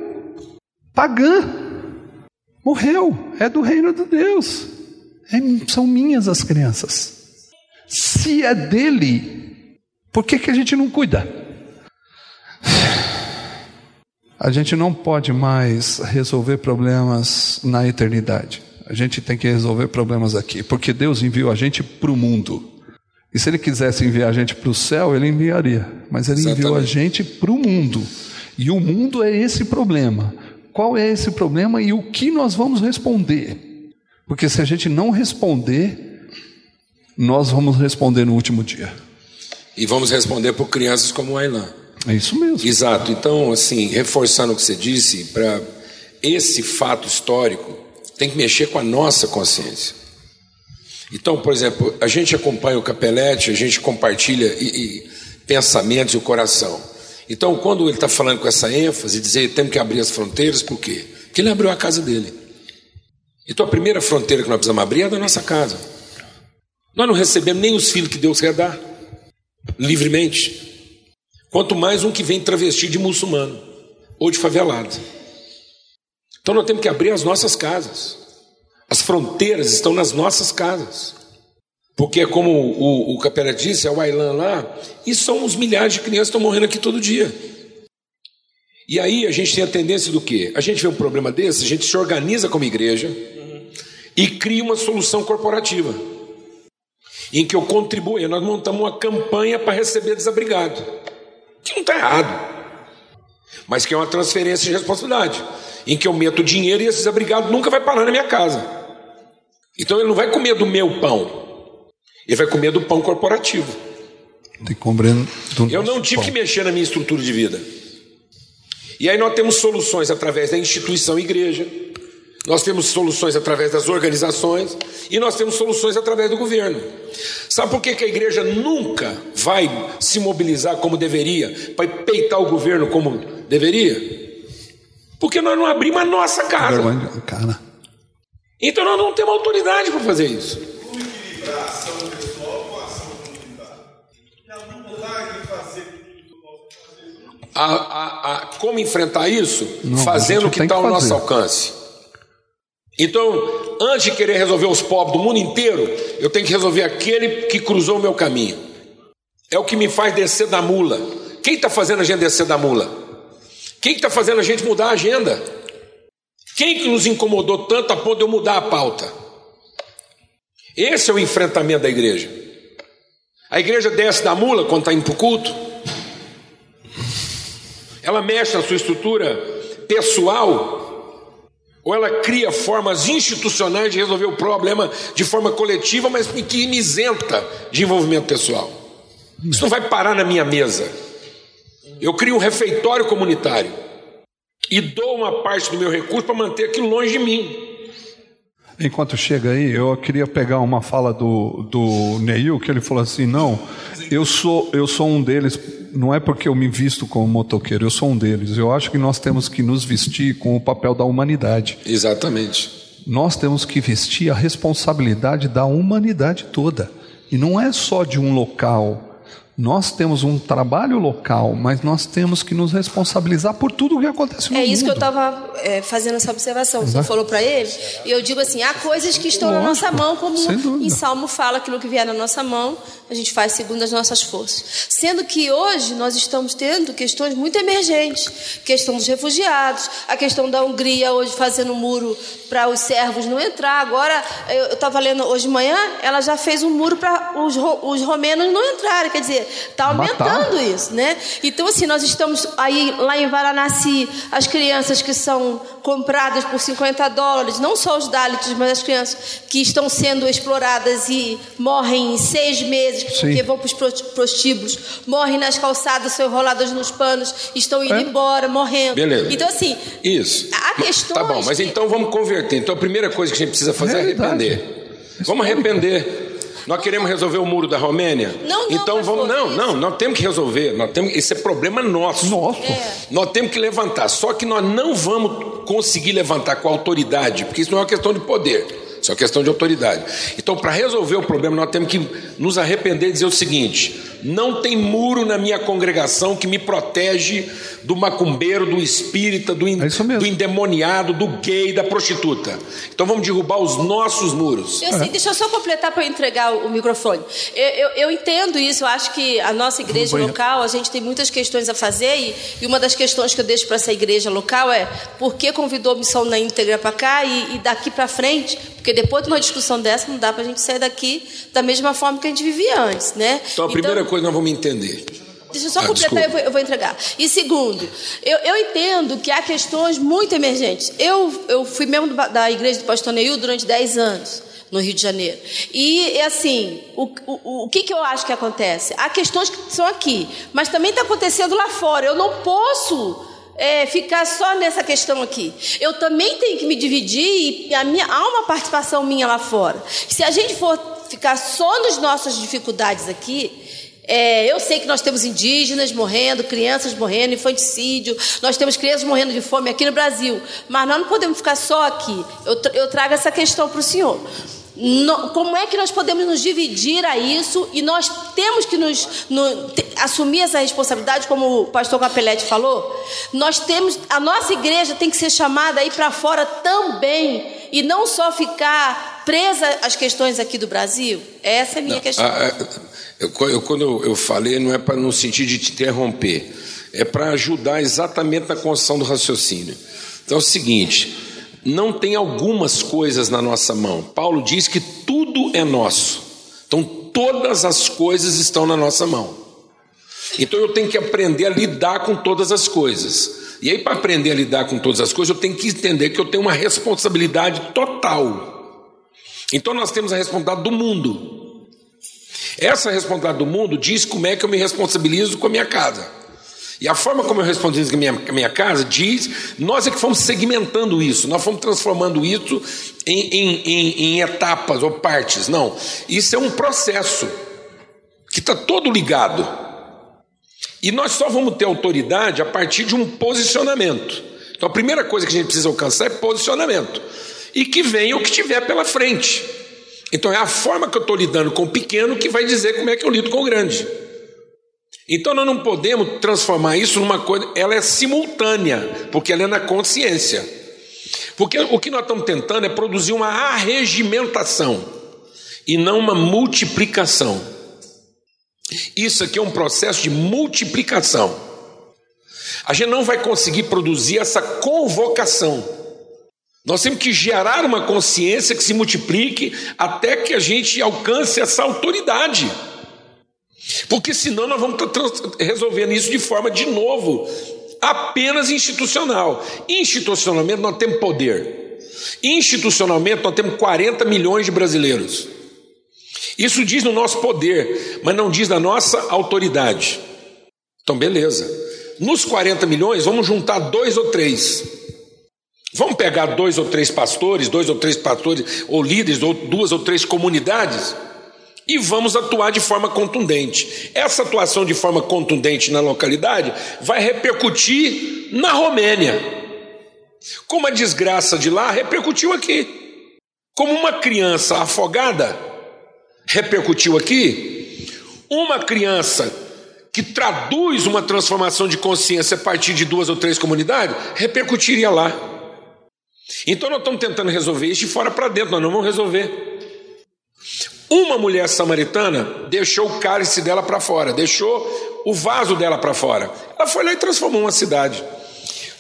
pagã, morreu, é do reino de Deus. É, são minhas as crianças. Se é dele, por que, que a gente não cuida? A gente não pode mais resolver problemas na eternidade. A gente tem que resolver problemas aqui, porque Deus enviou a gente para o mundo. E se Ele quisesse enviar a gente para o céu, Ele enviaria. Mas Ele Exatamente. enviou a gente para o mundo. E o mundo é esse problema. Qual é esse problema e o que nós vamos responder? Porque se a gente não responder, nós vamos responder no último dia. E vamos responder por crianças como o Ailan. É isso mesmo. Exato. Então, assim, reforçando o que você disse, para esse fato histórico, tem que mexer com a nossa consciência. Então, por exemplo, a gente acompanha o Capelete, a gente compartilha e, e pensamentos e o coração. Então, quando ele está falando com essa ênfase, dizer temos que abrir as fronteiras, por quê? Porque ele abriu a casa dele. Então, a primeira fronteira que nós precisamos abrir é da nossa casa. Nós não recebemos nem os filhos que Deus quer dar, livremente. Quanto mais um que vem travesti de muçulmano ou de favelado. Então nós temos que abrir as nossas casas. As fronteiras estão nas nossas casas. Porque, como o, o Capela disse, é o Ailan lá, e são os milhares de crianças que estão morrendo aqui todo dia. E aí a gente tem a tendência do quê? A gente vê um problema desse, a gente se organiza como igreja e cria uma solução corporativa. Em que eu contribuo, nós montamos uma campanha para receber desabrigado, que não está errado, mas que é uma transferência de responsabilidade, em que eu meto dinheiro e esse desabrigado nunca vai parar na minha casa. Então ele não vai comer do meu pão, ele vai comer do pão corporativo. Eu não tive que mexer na minha estrutura de vida. E aí nós temos soluções através da instituição igreja, nós temos soluções através das organizações e nós temos soluções através do governo. Sabe por que, que a igreja nunca vai se mobilizar como deveria, para peitar o governo como deveria? Porque nós não abrimos a nossa casa. Então nós não temos autoridade para fazer isso. A, a, a, como enfrentar isso? Não, Fazendo o que está ao nosso alcance. Então, antes de querer resolver os pobres do mundo inteiro, eu tenho que resolver aquele que cruzou o meu caminho. É o que me faz descer da mula. Quem está fazendo a gente descer da mula? Quem está fazendo a gente mudar a agenda? Quem que nos incomodou tanto a ponto de eu mudar a pauta? Esse é o enfrentamento da igreja. A igreja desce da mula quando está indo para o culto. Ela mexe na sua estrutura pessoal ou ela cria formas institucionais de resolver o problema de forma coletiva, mas que me isenta de envolvimento pessoal. Isso não vai parar na minha mesa. Eu crio um refeitório comunitário e dou uma parte do meu recurso para manter aquilo longe de mim. Enquanto chega aí, eu queria pegar uma fala do, do Neil, que ele falou assim: não, eu sou, eu sou um deles, não é porque eu me visto como motoqueiro, eu sou um deles. Eu acho que nós temos que nos vestir com o papel da humanidade. Exatamente. Nós temos que vestir a responsabilidade da humanidade toda. E não é só de um local, nós temos um trabalho local, mas nós temos que nos responsabilizar por tudo o que acontece no mundo. É isso mundo. que eu estava é, fazendo essa observação. Exato. Você falou para ele, e eu digo assim: há coisas que estão Lógico, na nossa mão, como em Salmo fala, aquilo que vier na nossa mão, a gente faz segundo as nossas forças. Sendo que hoje nós estamos tendo questões muito emergentes questão dos refugiados, a questão da Hungria hoje fazendo um muro para os servos não entrar. Agora, eu estava lendo hoje de manhã, ela já fez um muro para os, os romenos não entrarem. Quer dizer, está aumentando Matar. isso, né? Então, assim, nós estamos aí lá em Varanasi, as crianças que são compradas por 50 dólares, não só os Dalits, mas as crianças que estão sendo exploradas e morrem em seis meses porque Sim. vão para os prostíbulos, morrem nas calçadas, são enroladas nos panos, estão indo é? embora, morrendo. Beleza. Então, assim, isso. A questão. Tá bom, mas então vamos converter. Então, a primeira coisa que a gente precisa fazer é, é arrepender. Vamos arrepender. Nós queremos resolver o muro da Romênia? Não, não. Então vamos. Não, não, nós temos que resolver. Nós temos, esse é problema nosso. Nosso. É. Nós temos que levantar. Só que nós não vamos conseguir levantar com autoridade, porque isso não é uma questão de poder. Isso é uma questão de autoridade. Então, para resolver o problema, nós temos que nos arrepender e dizer o seguinte: não tem muro na minha congregação que me protege do macumbeiro, do espírita, do, in, é do endemoniado, do gay, da prostituta. Então vamos derrubar os nossos muros. Eu sei, deixa eu só completar para entregar o, o microfone. Eu, eu, eu, entendo isso, eu acho que a nossa igreja local, a gente tem muitas questões a fazer e, e uma das questões que eu deixo para essa igreja local é por que convidou a missão na íntegra para cá e, e daqui para frente, porque depois de uma discussão dessa não dá para a gente sair daqui da mesma forma que a gente vivia antes, né? Então a primeira então, coisa nós vamos entender. Deixa eu só ah, completar, eu vou, eu vou, entregar. E segundo, eu, eu, entendo que há questões muito emergentes. Eu, eu fui membro da igreja do pastor Neil durante 10 anos no Rio de Janeiro. E, assim, o, o, o que, que eu acho que acontece? Há questões que são aqui, mas também está acontecendo lá fora. Eu não posso é, ficar só nessa questão aqui. Eu também tenho que me dividir e a minha, há uma participação minha lá fora. Se a gente for ficar só nas nossas dificuldades aqui, é, eu sei que nós temos indígenas morrendo, crianças morrendo, infanticídio, nós temos crianças morrendo de fome aqui no Brasil, mas nós não podemos ficar só aqui. Eu, eu trago essa questão para o senhor. No, como é que nós podemos nos dividir a isso e nós temos que nos no, te, assumir essa responsabilidade, como o pastor Capelete falou? Nós temos, a nossa igreja tem que ser chamada aí para fora também e não só ficar presa às questões aqui do Brasil. Essa é a minha não, questão. A, a, eu, eu, quando eu falei, não é para no sentido de te interromper, é para ajudar exatamente na construção do raciocínio. Então é o seguinte não tem algumas coisas na nossa mão. Paulo diz que tudo é nosso. Então, todas as coisas estão na nossa mão. Então eu tenho que aprender a lidar com todas as coisas. E aí, para aprender a lidar com todas as coisas, eu tenho que entender que eu tenho uma responsabilidade total. Então nós temos a responsabilidade do mundo. Essa responsabilidade do mundo diz como é que eu me responsabilizo com a minha casa. E a forma como eu respondi com a minha, minha casa diz, nós é que fomos segmentando isso, nós fomos transformando isso em, em, em, em etapas ou partes. Não, isso é um processo que está todo ligado. E nós só vamos ter autoridade a partir de um posicionamento. Então a primeira coisa que a gente precisa alcançar é posicionamento. E que venha o que tiver pela frente. Então é a forma que eu estou lidando com o pequeno que vai dizer como é que eu lido com o grande. Então nós não podemos transformar isso numa coisa, ela é simultânea, porque ela é na consciência. Porque o que nós estamos tentando é produzir uma arregimentação e não uma multiplicação. Isso aqui é um processo de multiplicação. A gente não vai conseguir produzir essa convocação. Nós temos que gerar uma consciência que se multiplique até que a gente alcance essa autoridade. Porque senão nós vamos estar resolvendo isso de forma, de novo, apenas institucional. Institucionalmente nós temos poder. Institucionalmente nós temos 40 milhões de brasileiros. Isso diz no nosso poder, mas não diz na nossa autoridade. Então, beleza. Nos 40 milhões, vamos juntar dois ou três. Vamos pegar dois ou três pastores, dois ou três pastores, ou líderes, ou duas ou três comunidades e vamos atuar de forma contundente. Essa atuação de forma contundente na localidade vai repercutir na Romênia. Como a desgraça de lá repercutiu aqui. Como uma criança afogada repercutiu aqui, uma criança que traduz uma transformação de consciência a partir de duas ou três comunidades, repercutiria lá. Então nós estamos tentando resolver isso de fora para dentro, nós não vamos resolver. Uma mulher samaritana deixou o cálice dela para fora, deixou o vaso dela para fora. Ela foi lá e transformou uma cidade.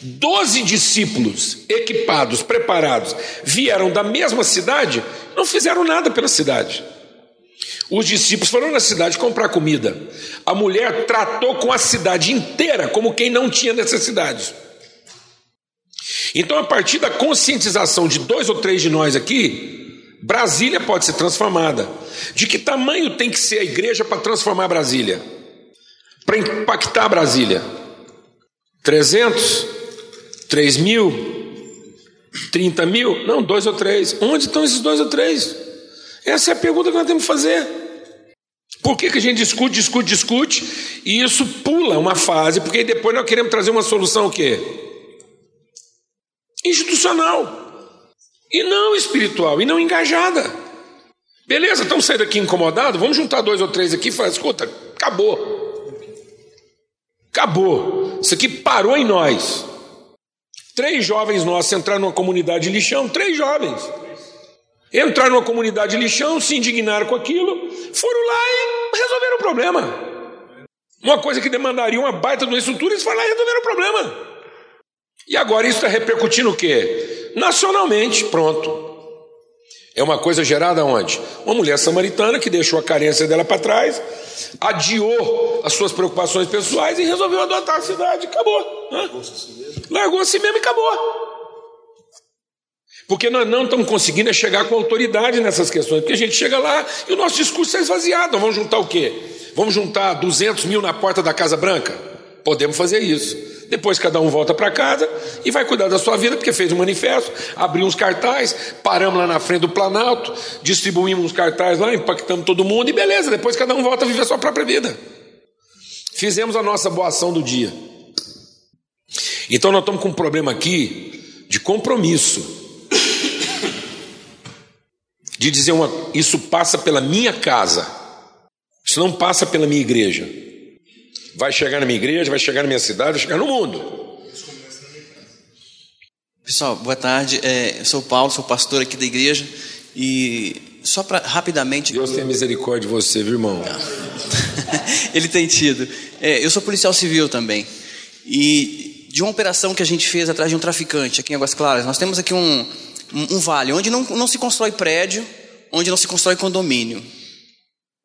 Doze discípulos equipados, preparados, vieram da mesma cidade, não fizeram nada pela cidade. Os discípulos foram na cidade comprar comida. A mulher tratou com a cidade inteira como quem não tinha necessidade. Então, a partir da conscientização de dois ou três de nós aqui, Brasília pode ser transformada. De que tamanho tem que ser a igreja para transformar Brasília? Para impactar Brasília? 300? 3 mil? 30 mil? Não, dois ou três. Onde estão esses dois ou três? Essa é a pergunta que nós temos que fazer. Por que, que a gente discute, discute, discute e isso pula uma fase? Porque depois nós queremos trazer uma solução o quê? Institucional. E não espiritual, e não engajada. Beleza, estamos saindo aqui incomodados? Vamos juntar dois ou três aqui e falar: escuta, acabou. Acabou. Isso aqui parou em nós. Três jovens nossos entraram numa comunidade de lixão, três jovens. Entraram numa comunidade de lixão, se indignaram com aquilo, foram lá e resolveram o problema. Uma coisa que demandaria uma baita de uma estrutura, eles foram lá e resolveram o problema. E agora isso está repercutindo o quê? Nacionalmente, pronto. É uma coisa gerada onde? Uma mulher samaritana que deixou a carência dela para trás, adiou as suas preocupações pessoais e resolveu adotar a cidade. Acabou. Largou a si mesmo e acabou. Porque nós não estamos conseguindo chegar com autoridade nessas questões. Porque a gente chega lá e o nosso discurso é esvaziado. Vamos juntar o quê? Vamos juntar 200 mil na porta da Casa Branca? Podemos fazer isso. Depois cada um volta para casa e vai cuidar da sua vida, porque fez um manifesto, abriu uns cartazes, paramos lá na frente do Planalto, distribuímos uns cartazes lá, impactamos todo mundo e beleza, depois cada um volta a viver a sua própria vida. Fizemos a nossa boa ação do dia. Então nós estamos com um problema aqui de compromisso. De dizer uma, isso passa pela minha casa. Isso não passa pela minha igreja. Vai chegar na minha igreja, vai chegar na minha cidade, vai chegar no mundo. Pessoal, boa tarde. É, eu sou o Paulo, sou pastor aqui da igreja. E só para rapidamente. Deus tenha misericórdia de você, viu, irmão? Ele tem tido. É, eu sou policial civil também. E de uma operação que a gente fez atrás de um traficante aqui em Águas Claras, nós temos aqui um, um, um vale onde não, não se constrói prédio, onde não se constrói condomínio.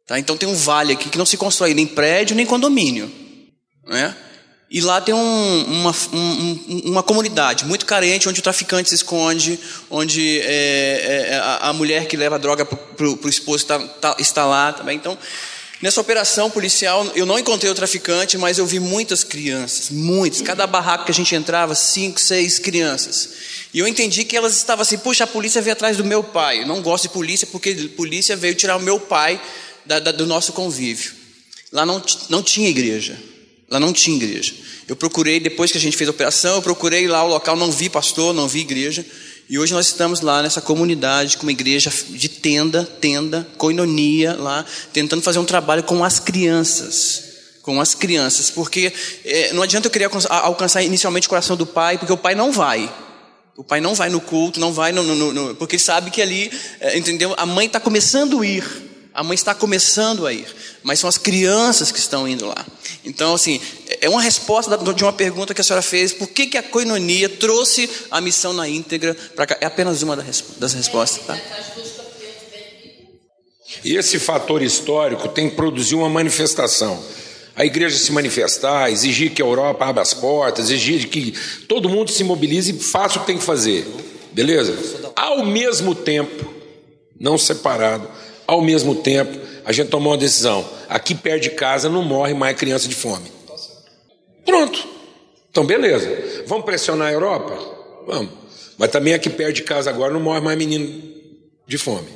Tá? Então tem um vale aqui que não se constrói nem prédio nem condomínio. Né? E lá tem um, uma, um, uma comunidade muito carente, onde o traficante se esconde, onde é, é, a, a, mulher que leva a droga para o esposo está, tá, está lá também. Então, nessa operação policial, eu não encontrei o traficante, mas eu vi muitas crianças, muitas. Cada barraco que a gente entrava, cinco, seis crianças. E eu entendi que elas estavam assim: puxa, a polícia veio atrás do meu pai. Eu não gosto de polícia porque a polícia veio tirar o meu pai da, da, do nosso convívio. Lá não, não tinha igreja. Lá não tinha igreja. Eu procurei, depois que a gente fez a operação, eu procurei lá o local, não vi pastor, não vi igreja. E hoje nós estamos lá nessa comunidade, com uma igreja de tenda, tenda, coinonia lá, tentando fazer um trabalho com as crianças. Com as crianças, porque é, não adianta eu querer alcançar inicialmente o coração do pai, porque o pai não vai. O pai não vai no culto, não vai no, no, no porque sabe que ali, é, entendeu? A mãe está começando a ir. A mãe está começando a ir, mas são as crianças que estão indo lá. Então, assim, é uma resposta de uma pergunta que a senhora fez: por que, que a coinonia trouxe a missão na íntegra para cá? É apenas uma das respostas, tá? E esse fator histórico tem que produzir uma manifestação. A igreja se manifestar, exigir que a Europa abra as portas, exigir que todo mundo se mobilize e faça o que tem que fazer. Beleza? Ao mesmo tempo, não separado, ao mesmo tempo, a gente tomou uma decisão. Aqui perto de casa não morre mais criança de fome. Pronto. Então, beleza. Vamos pressionar a Europa? Vamos. Mas também aqui perto de casa agora não morre mais menino de fome.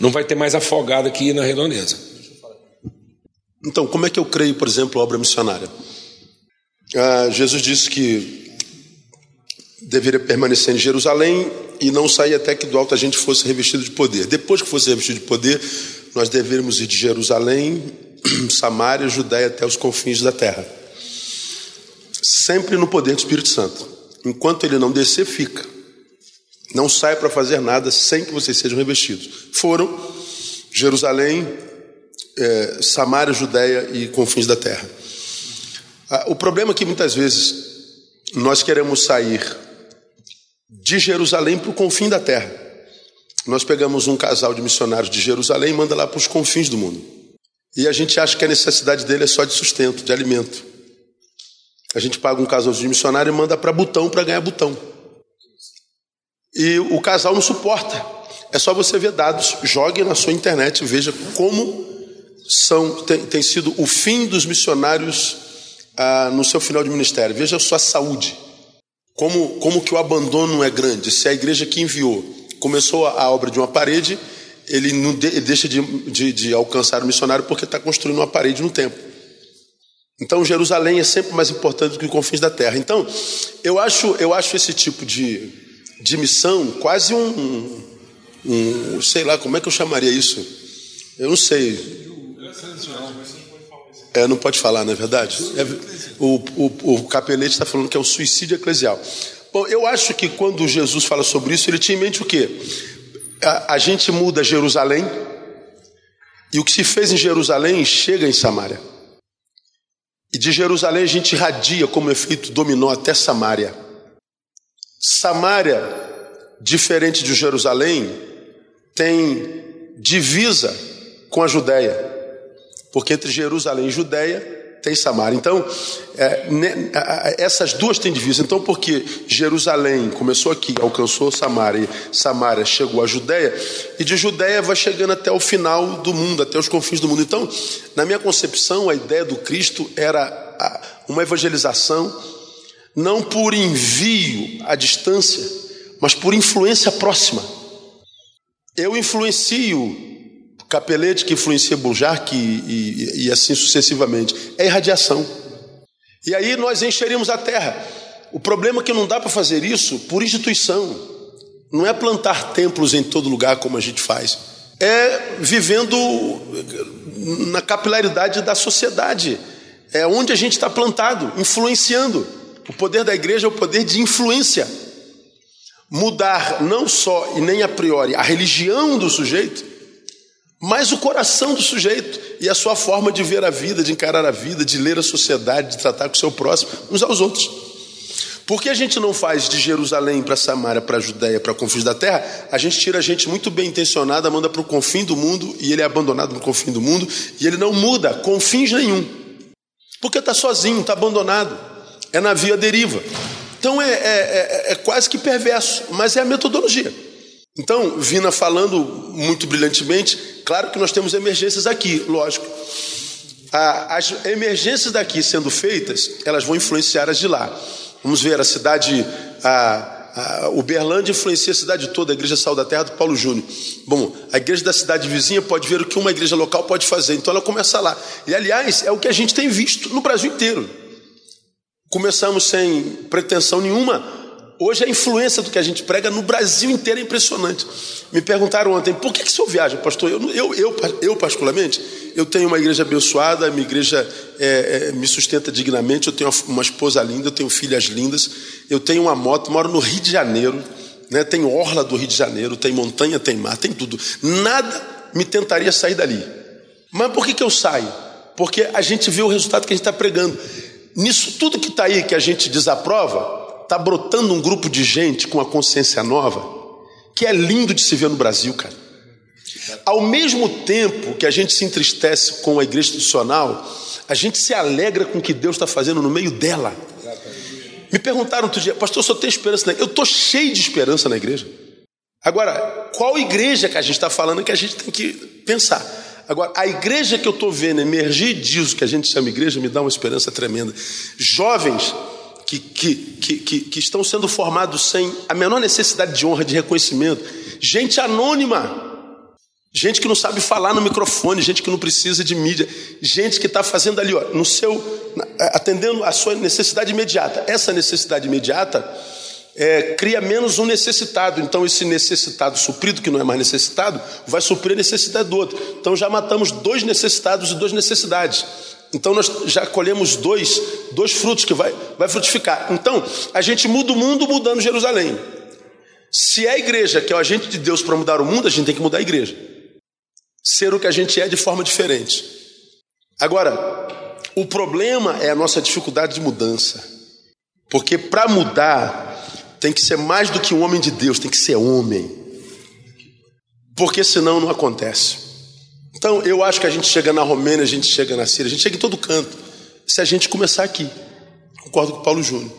Não vai ter mais afogado aqui na redondeza. Então, como é que eu creio, por exemplo, a obra missionária? Ah, Jesus disse que deveria permanecer em Jerusalém e não sair até que do alto a gente fosse revestido de poder. Depois que fosse revestido de poder, nós deveríamos ir de Jerusalém, Samaria, Judéia até os confins da terra. Sempre no poder do Espírito Santo. Enquanto ele não descer, fica. Não sai para fazer nada sem que vocês sejam revestidos. Foram Jerusalém, é, Samaria, Judéia e confins da terra. Ah, o problema é que muitas vezes nós queremos sair de Jerusalém para o confim da terra. Nós pegamos um casal de missionários de Jerusalém e manda lá para os confins do mundo. E a gente acha que a necessidade dele é só de sustento, de alimento. A gente paga um casal de missionário e manda para Butão para ganhar Butão. E o casal não suporta. É só você ver dados, jogue na sua internet e veja como são, tem, tem sido o fim dos missionários ah, no seu final de ministério. Veja a sua saúde. Como, como que o abandono é grande? Se a igreja que enviou começou a obra de uma parede, ele, não de, ele deixa de, de, de, alcançar o missionário porque está construindo uma parede no tempo. Então Jerusalém é sempre mais importante do que os confins da terra. Então eu acho, eu acho esse tipo de, de missão quase um, um, sei lá, como é que eu chamaria isso? Eu não sei. É, não pode falar, não é verdade? É, o, o, o capelete está falando que é o suicídio eclesial. Bom, eu acho que quando Jesus fala sobre isso, ele tinha em mente o quê? A, a gente muda Jerusalém, e o que se fez em Jerusalém chega em Samaria. E de Jerusalém a gente irradia como efeito dominó até Samaria. Samaria, diferente de Jerusalém, tem divisa com a Judéia porque entre Jerusalém e Judéia tem Samaria. Então, é, né, essas duas têm divisa. Então, porque Jerusalém começou aqui, alcançou Samaria, Samaria chegou à Judéia, e de Judéia vai chegando até o final do mundo, até os confins do mundo. Então, na minha concepção, a ideia do Cristo era uma evangelização não por envio à distância, mas por influência próxima. Eu influencio Capelete que influencia Bujarque e, e, e assim sucessivamente. É irradiação. E aí nós encheríamos a terra. O problema é que não dá para fazer isso por instituição. Não é plantar templos em todo lugar como a gente faz. É vivendo na capilaridade da sociedade. É onde a gente está plantado, influenciando. O poder da igreja é o poder de influência. Mudar não só e nem a priori a religião do sujeito, mas o coração do sujeito e a sua forma de ver a vida, de encarar a vida, de ler a sociedade, de tratar com o seu próximo, uns aos outros. Por que a gente não faz de Jerusalém para Samaria, para a Judéia, para confins da terra? A gente tira a gente muito bem intencionada, manda para o confim do mundo e ele é abandonado no confim do mundo e ele não muda confins nenhum. Porque está sozinho, está abandonado, é na via deriva. Então é, é, é, é quase que perverso, mas é a metodologia. Então, Vina falando muito brilhantemente, claro que nós temos emergências aqui, lógico. As emergências daqui sendo feitas, elas vão influenciar as de lá. Vamos ver a cidade, a, a Uberlândia influencia a cidade toda, a Igreja Sal da Terra do Paulo Júnior. Bom, a igreja da cidade vizinha pode ver o que uma igreja local pode fazer, então ela começa lá. E aliás, é o que a gente tem visto no Brasil inteiro. Começamos sem pretensão nenhuma, Hoje a influência do que a gente prega no Brasil inteiro é impressionante. Me perguntaram ontem, por que, que o senhor viaja, pastor? Eu, eu, eu, eu, particularmente, eu tenho uma igreja abençoada, minha igreja é, é, me sustenta dignamente, eu tenho uma esposa linda, eu tenho filhas lindas, eu tenho uma moto, moro no Rio de Janeiro, né, tem orla do Rio de Janeiro, tem montanha, tem mar, tem tudo. Nada me tentaria sair dali. Mas por que, que eu saio? Porque a gente vê o resultado que a gente está pregando. Nisso tudo que está aí que a gente desaprova, está brotando um grupo de gente com a consciência nova que é lindo de se ver no Brasil, cara. Ao mesmo tempo que a gente se entristece com a igreja institucional, a gente se alegra com o que Deus está fazendo no meio dela. Me perguntaram outro dia, pastor, só tem esperança na igreja? Eu estou cheio de esperança na igreja. Agora, qual igreja que a gente está falando que a gente tem que pensar? Agora, a igreja que eu estou vendo emergir disso que a gente chama igreja me dá uma esperança tremenda. Jovens que, que, que, que, estão sendo formados sem a menor necessidade de honra, de reconhecimento, gente anônima, gente que não sabe falar no microfone, gente que não precisa de mídia, gente que está fazendo ali, ó, no seu, atendendo a sua necessidade imediata. Essa necessidade imediata é, cria menos um necessitado. Então, esse necessitado suprido, que não é mais necessitado, vai suprir a necessidade do outro. Então, já matamos dois necessitados e duas necessidades. Então nós já colhemos dois, dois frutos que vai, vai frutificar. Então, a gente muda o mundo mudando Jerusalém. Se é a igreja que é o agente de Deus para mudar o mundo, a gente tem que mudar a igreja. Ser o que a gente é de forma diferente. Agora, o problema é a nossa dificuldade de mudança. Porque para mudar, tem que ser mais do que um homem de Deus, tem que ser homem. Porque senão não acontece. Então, eu acho que a gente chega na Romênia, a gente chega na Síria, a gente chega em todo canto. Se a gente começar aqui. Concordo com o Paulo Júnior.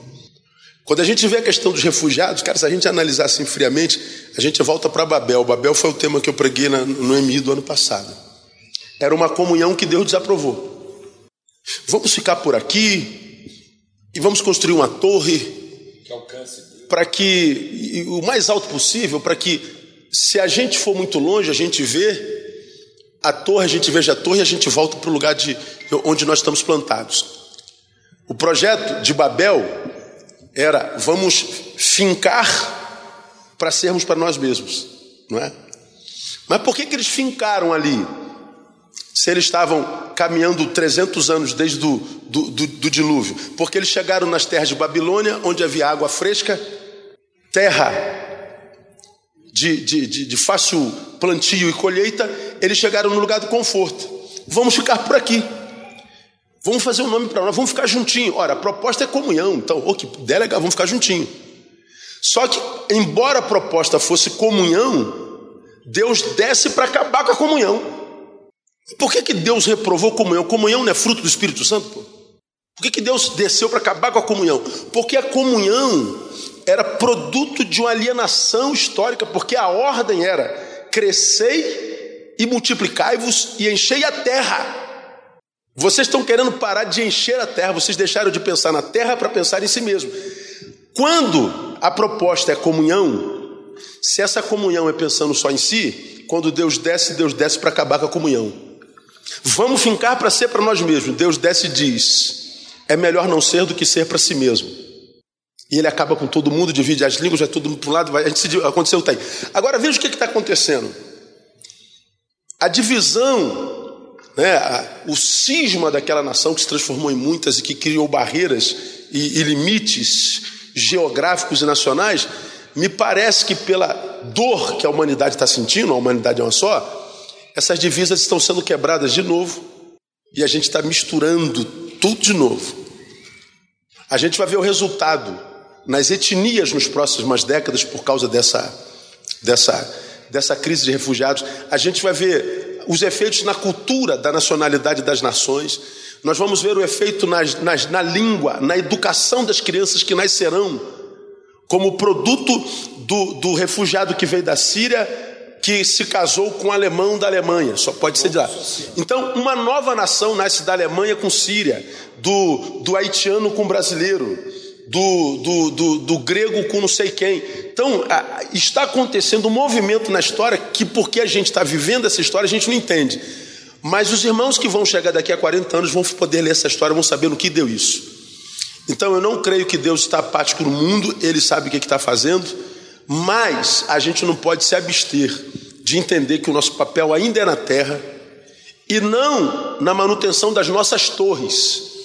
Quando a gente vê a questão dos refugiados, cara, se a gente analisar assim friamente, a gente volta para Babel. Babel foi o tema que eu preguei no EMI do ano passado. Era uma comunhão que Deus desaprovou. Vamos ficar por aqui e vamos construir uma torre para que o mais alto possível, para que se a gente for muito longe, a gente vê a torre, a gente veja a torre e a gente volta para o lugar de, onde nós estamos plantados. O projeto de Babel era vamos fincar para sermos para nós mesmos, não é? Mas por que, que eles fincaram ali? Se eles estavam caminhando 300 anos desde do, do, do, do dilúvio? Porque eles chegaram nas terras de Babilônia, onde havia água fresca, terra de, de, de, de fácil plantio e colheita, eles chegaram no lugar do conforto. Vamos ficar por aqui. Vamos fazer um nome para nós, vamos ficar juntinho. Ora, a proposta é comunhão, então, o que legal, vamos ficar juntinho. Só que, embora a proposta fosse comunhão, Deus desce para acabar com a comunhão. Por que, que Deus reprovou comunhão? Comunhão não é fruto do Espírito Santo? Pô? Por que, que Deus desceu para acabar com a comunhão? Porque a comunhão era produto de uma alienação histórica, porque a ordem era crescei e multiplicai-vos e enchei a terra. Vocês estão querendo parar de encher a terra, vocês deixaram de pensar na terra para pensar em si mesmo. Quando a proposta é comunhão, se essa comunhão é pensando só em si, quando Deus desce, Deus desce para acabar com a comunhão. Vamos fincar para ser para nós mesmos. Deus desce e diz: é melhor não ser do que ser para si mesmo. E ele acaba com todo mundo, divide as línguas, vai todo mundo para um lado, vai, a gente se, aconteceu, tá aí. Agora veja o que está acontecendo. A divisão, né, a, o cisma daquela nação que se transformou em muitas e que criou barreiras e, e limites geográficos e nacionais, me parece que pela dor que a humanidade está sentindo, a humanidade é uma só, essas divisas estão sendo quebradas de novo e a gente está misturando tudo de novo. A gente vai ver o resultado nas etnias nos próximas décadas por causa dessa, dessa, dessa crise de refugiados. A gente vai ver os efeitos na cultura da nacionalidade das nações. Nós vamos ver o efeito nas, nas, na língua, na educação das crianças que nascerão como produto do, do refugiado que veio da Síria, que se casou com um alemão da Alemanha, só pode ser de lá. Então, uma nova nação nasce da Alemanha com Síria, do, do haitiano com brasileiro, do, do, do, do grego com não sei quem. Então, está acontecendo um movimento na história que, porque a gente está vivendo essa história, a gente não entende. Mas os irmãos que vão chegar daqui a 40 anos vão poder ler essa história, vão saber no que deu isso. Então eu não creio que Deus está apático no mundo, Ele sabe o que está fazendo, mas a gente não pode se abster de entender que o nosso papel ainda é na terra e não na manutenção das nossas torres,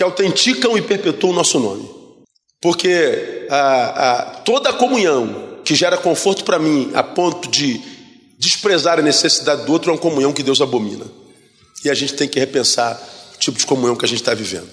que autenticam e perpetuam o nosso nome. Porque a, a, toda a comunhão que gera conforto para mim a ponto de desprezar a necessidade do outro é uma comunhão que Deus abomina. E a gente tem que repensar o tipo de comunhão que a gente está vivendo.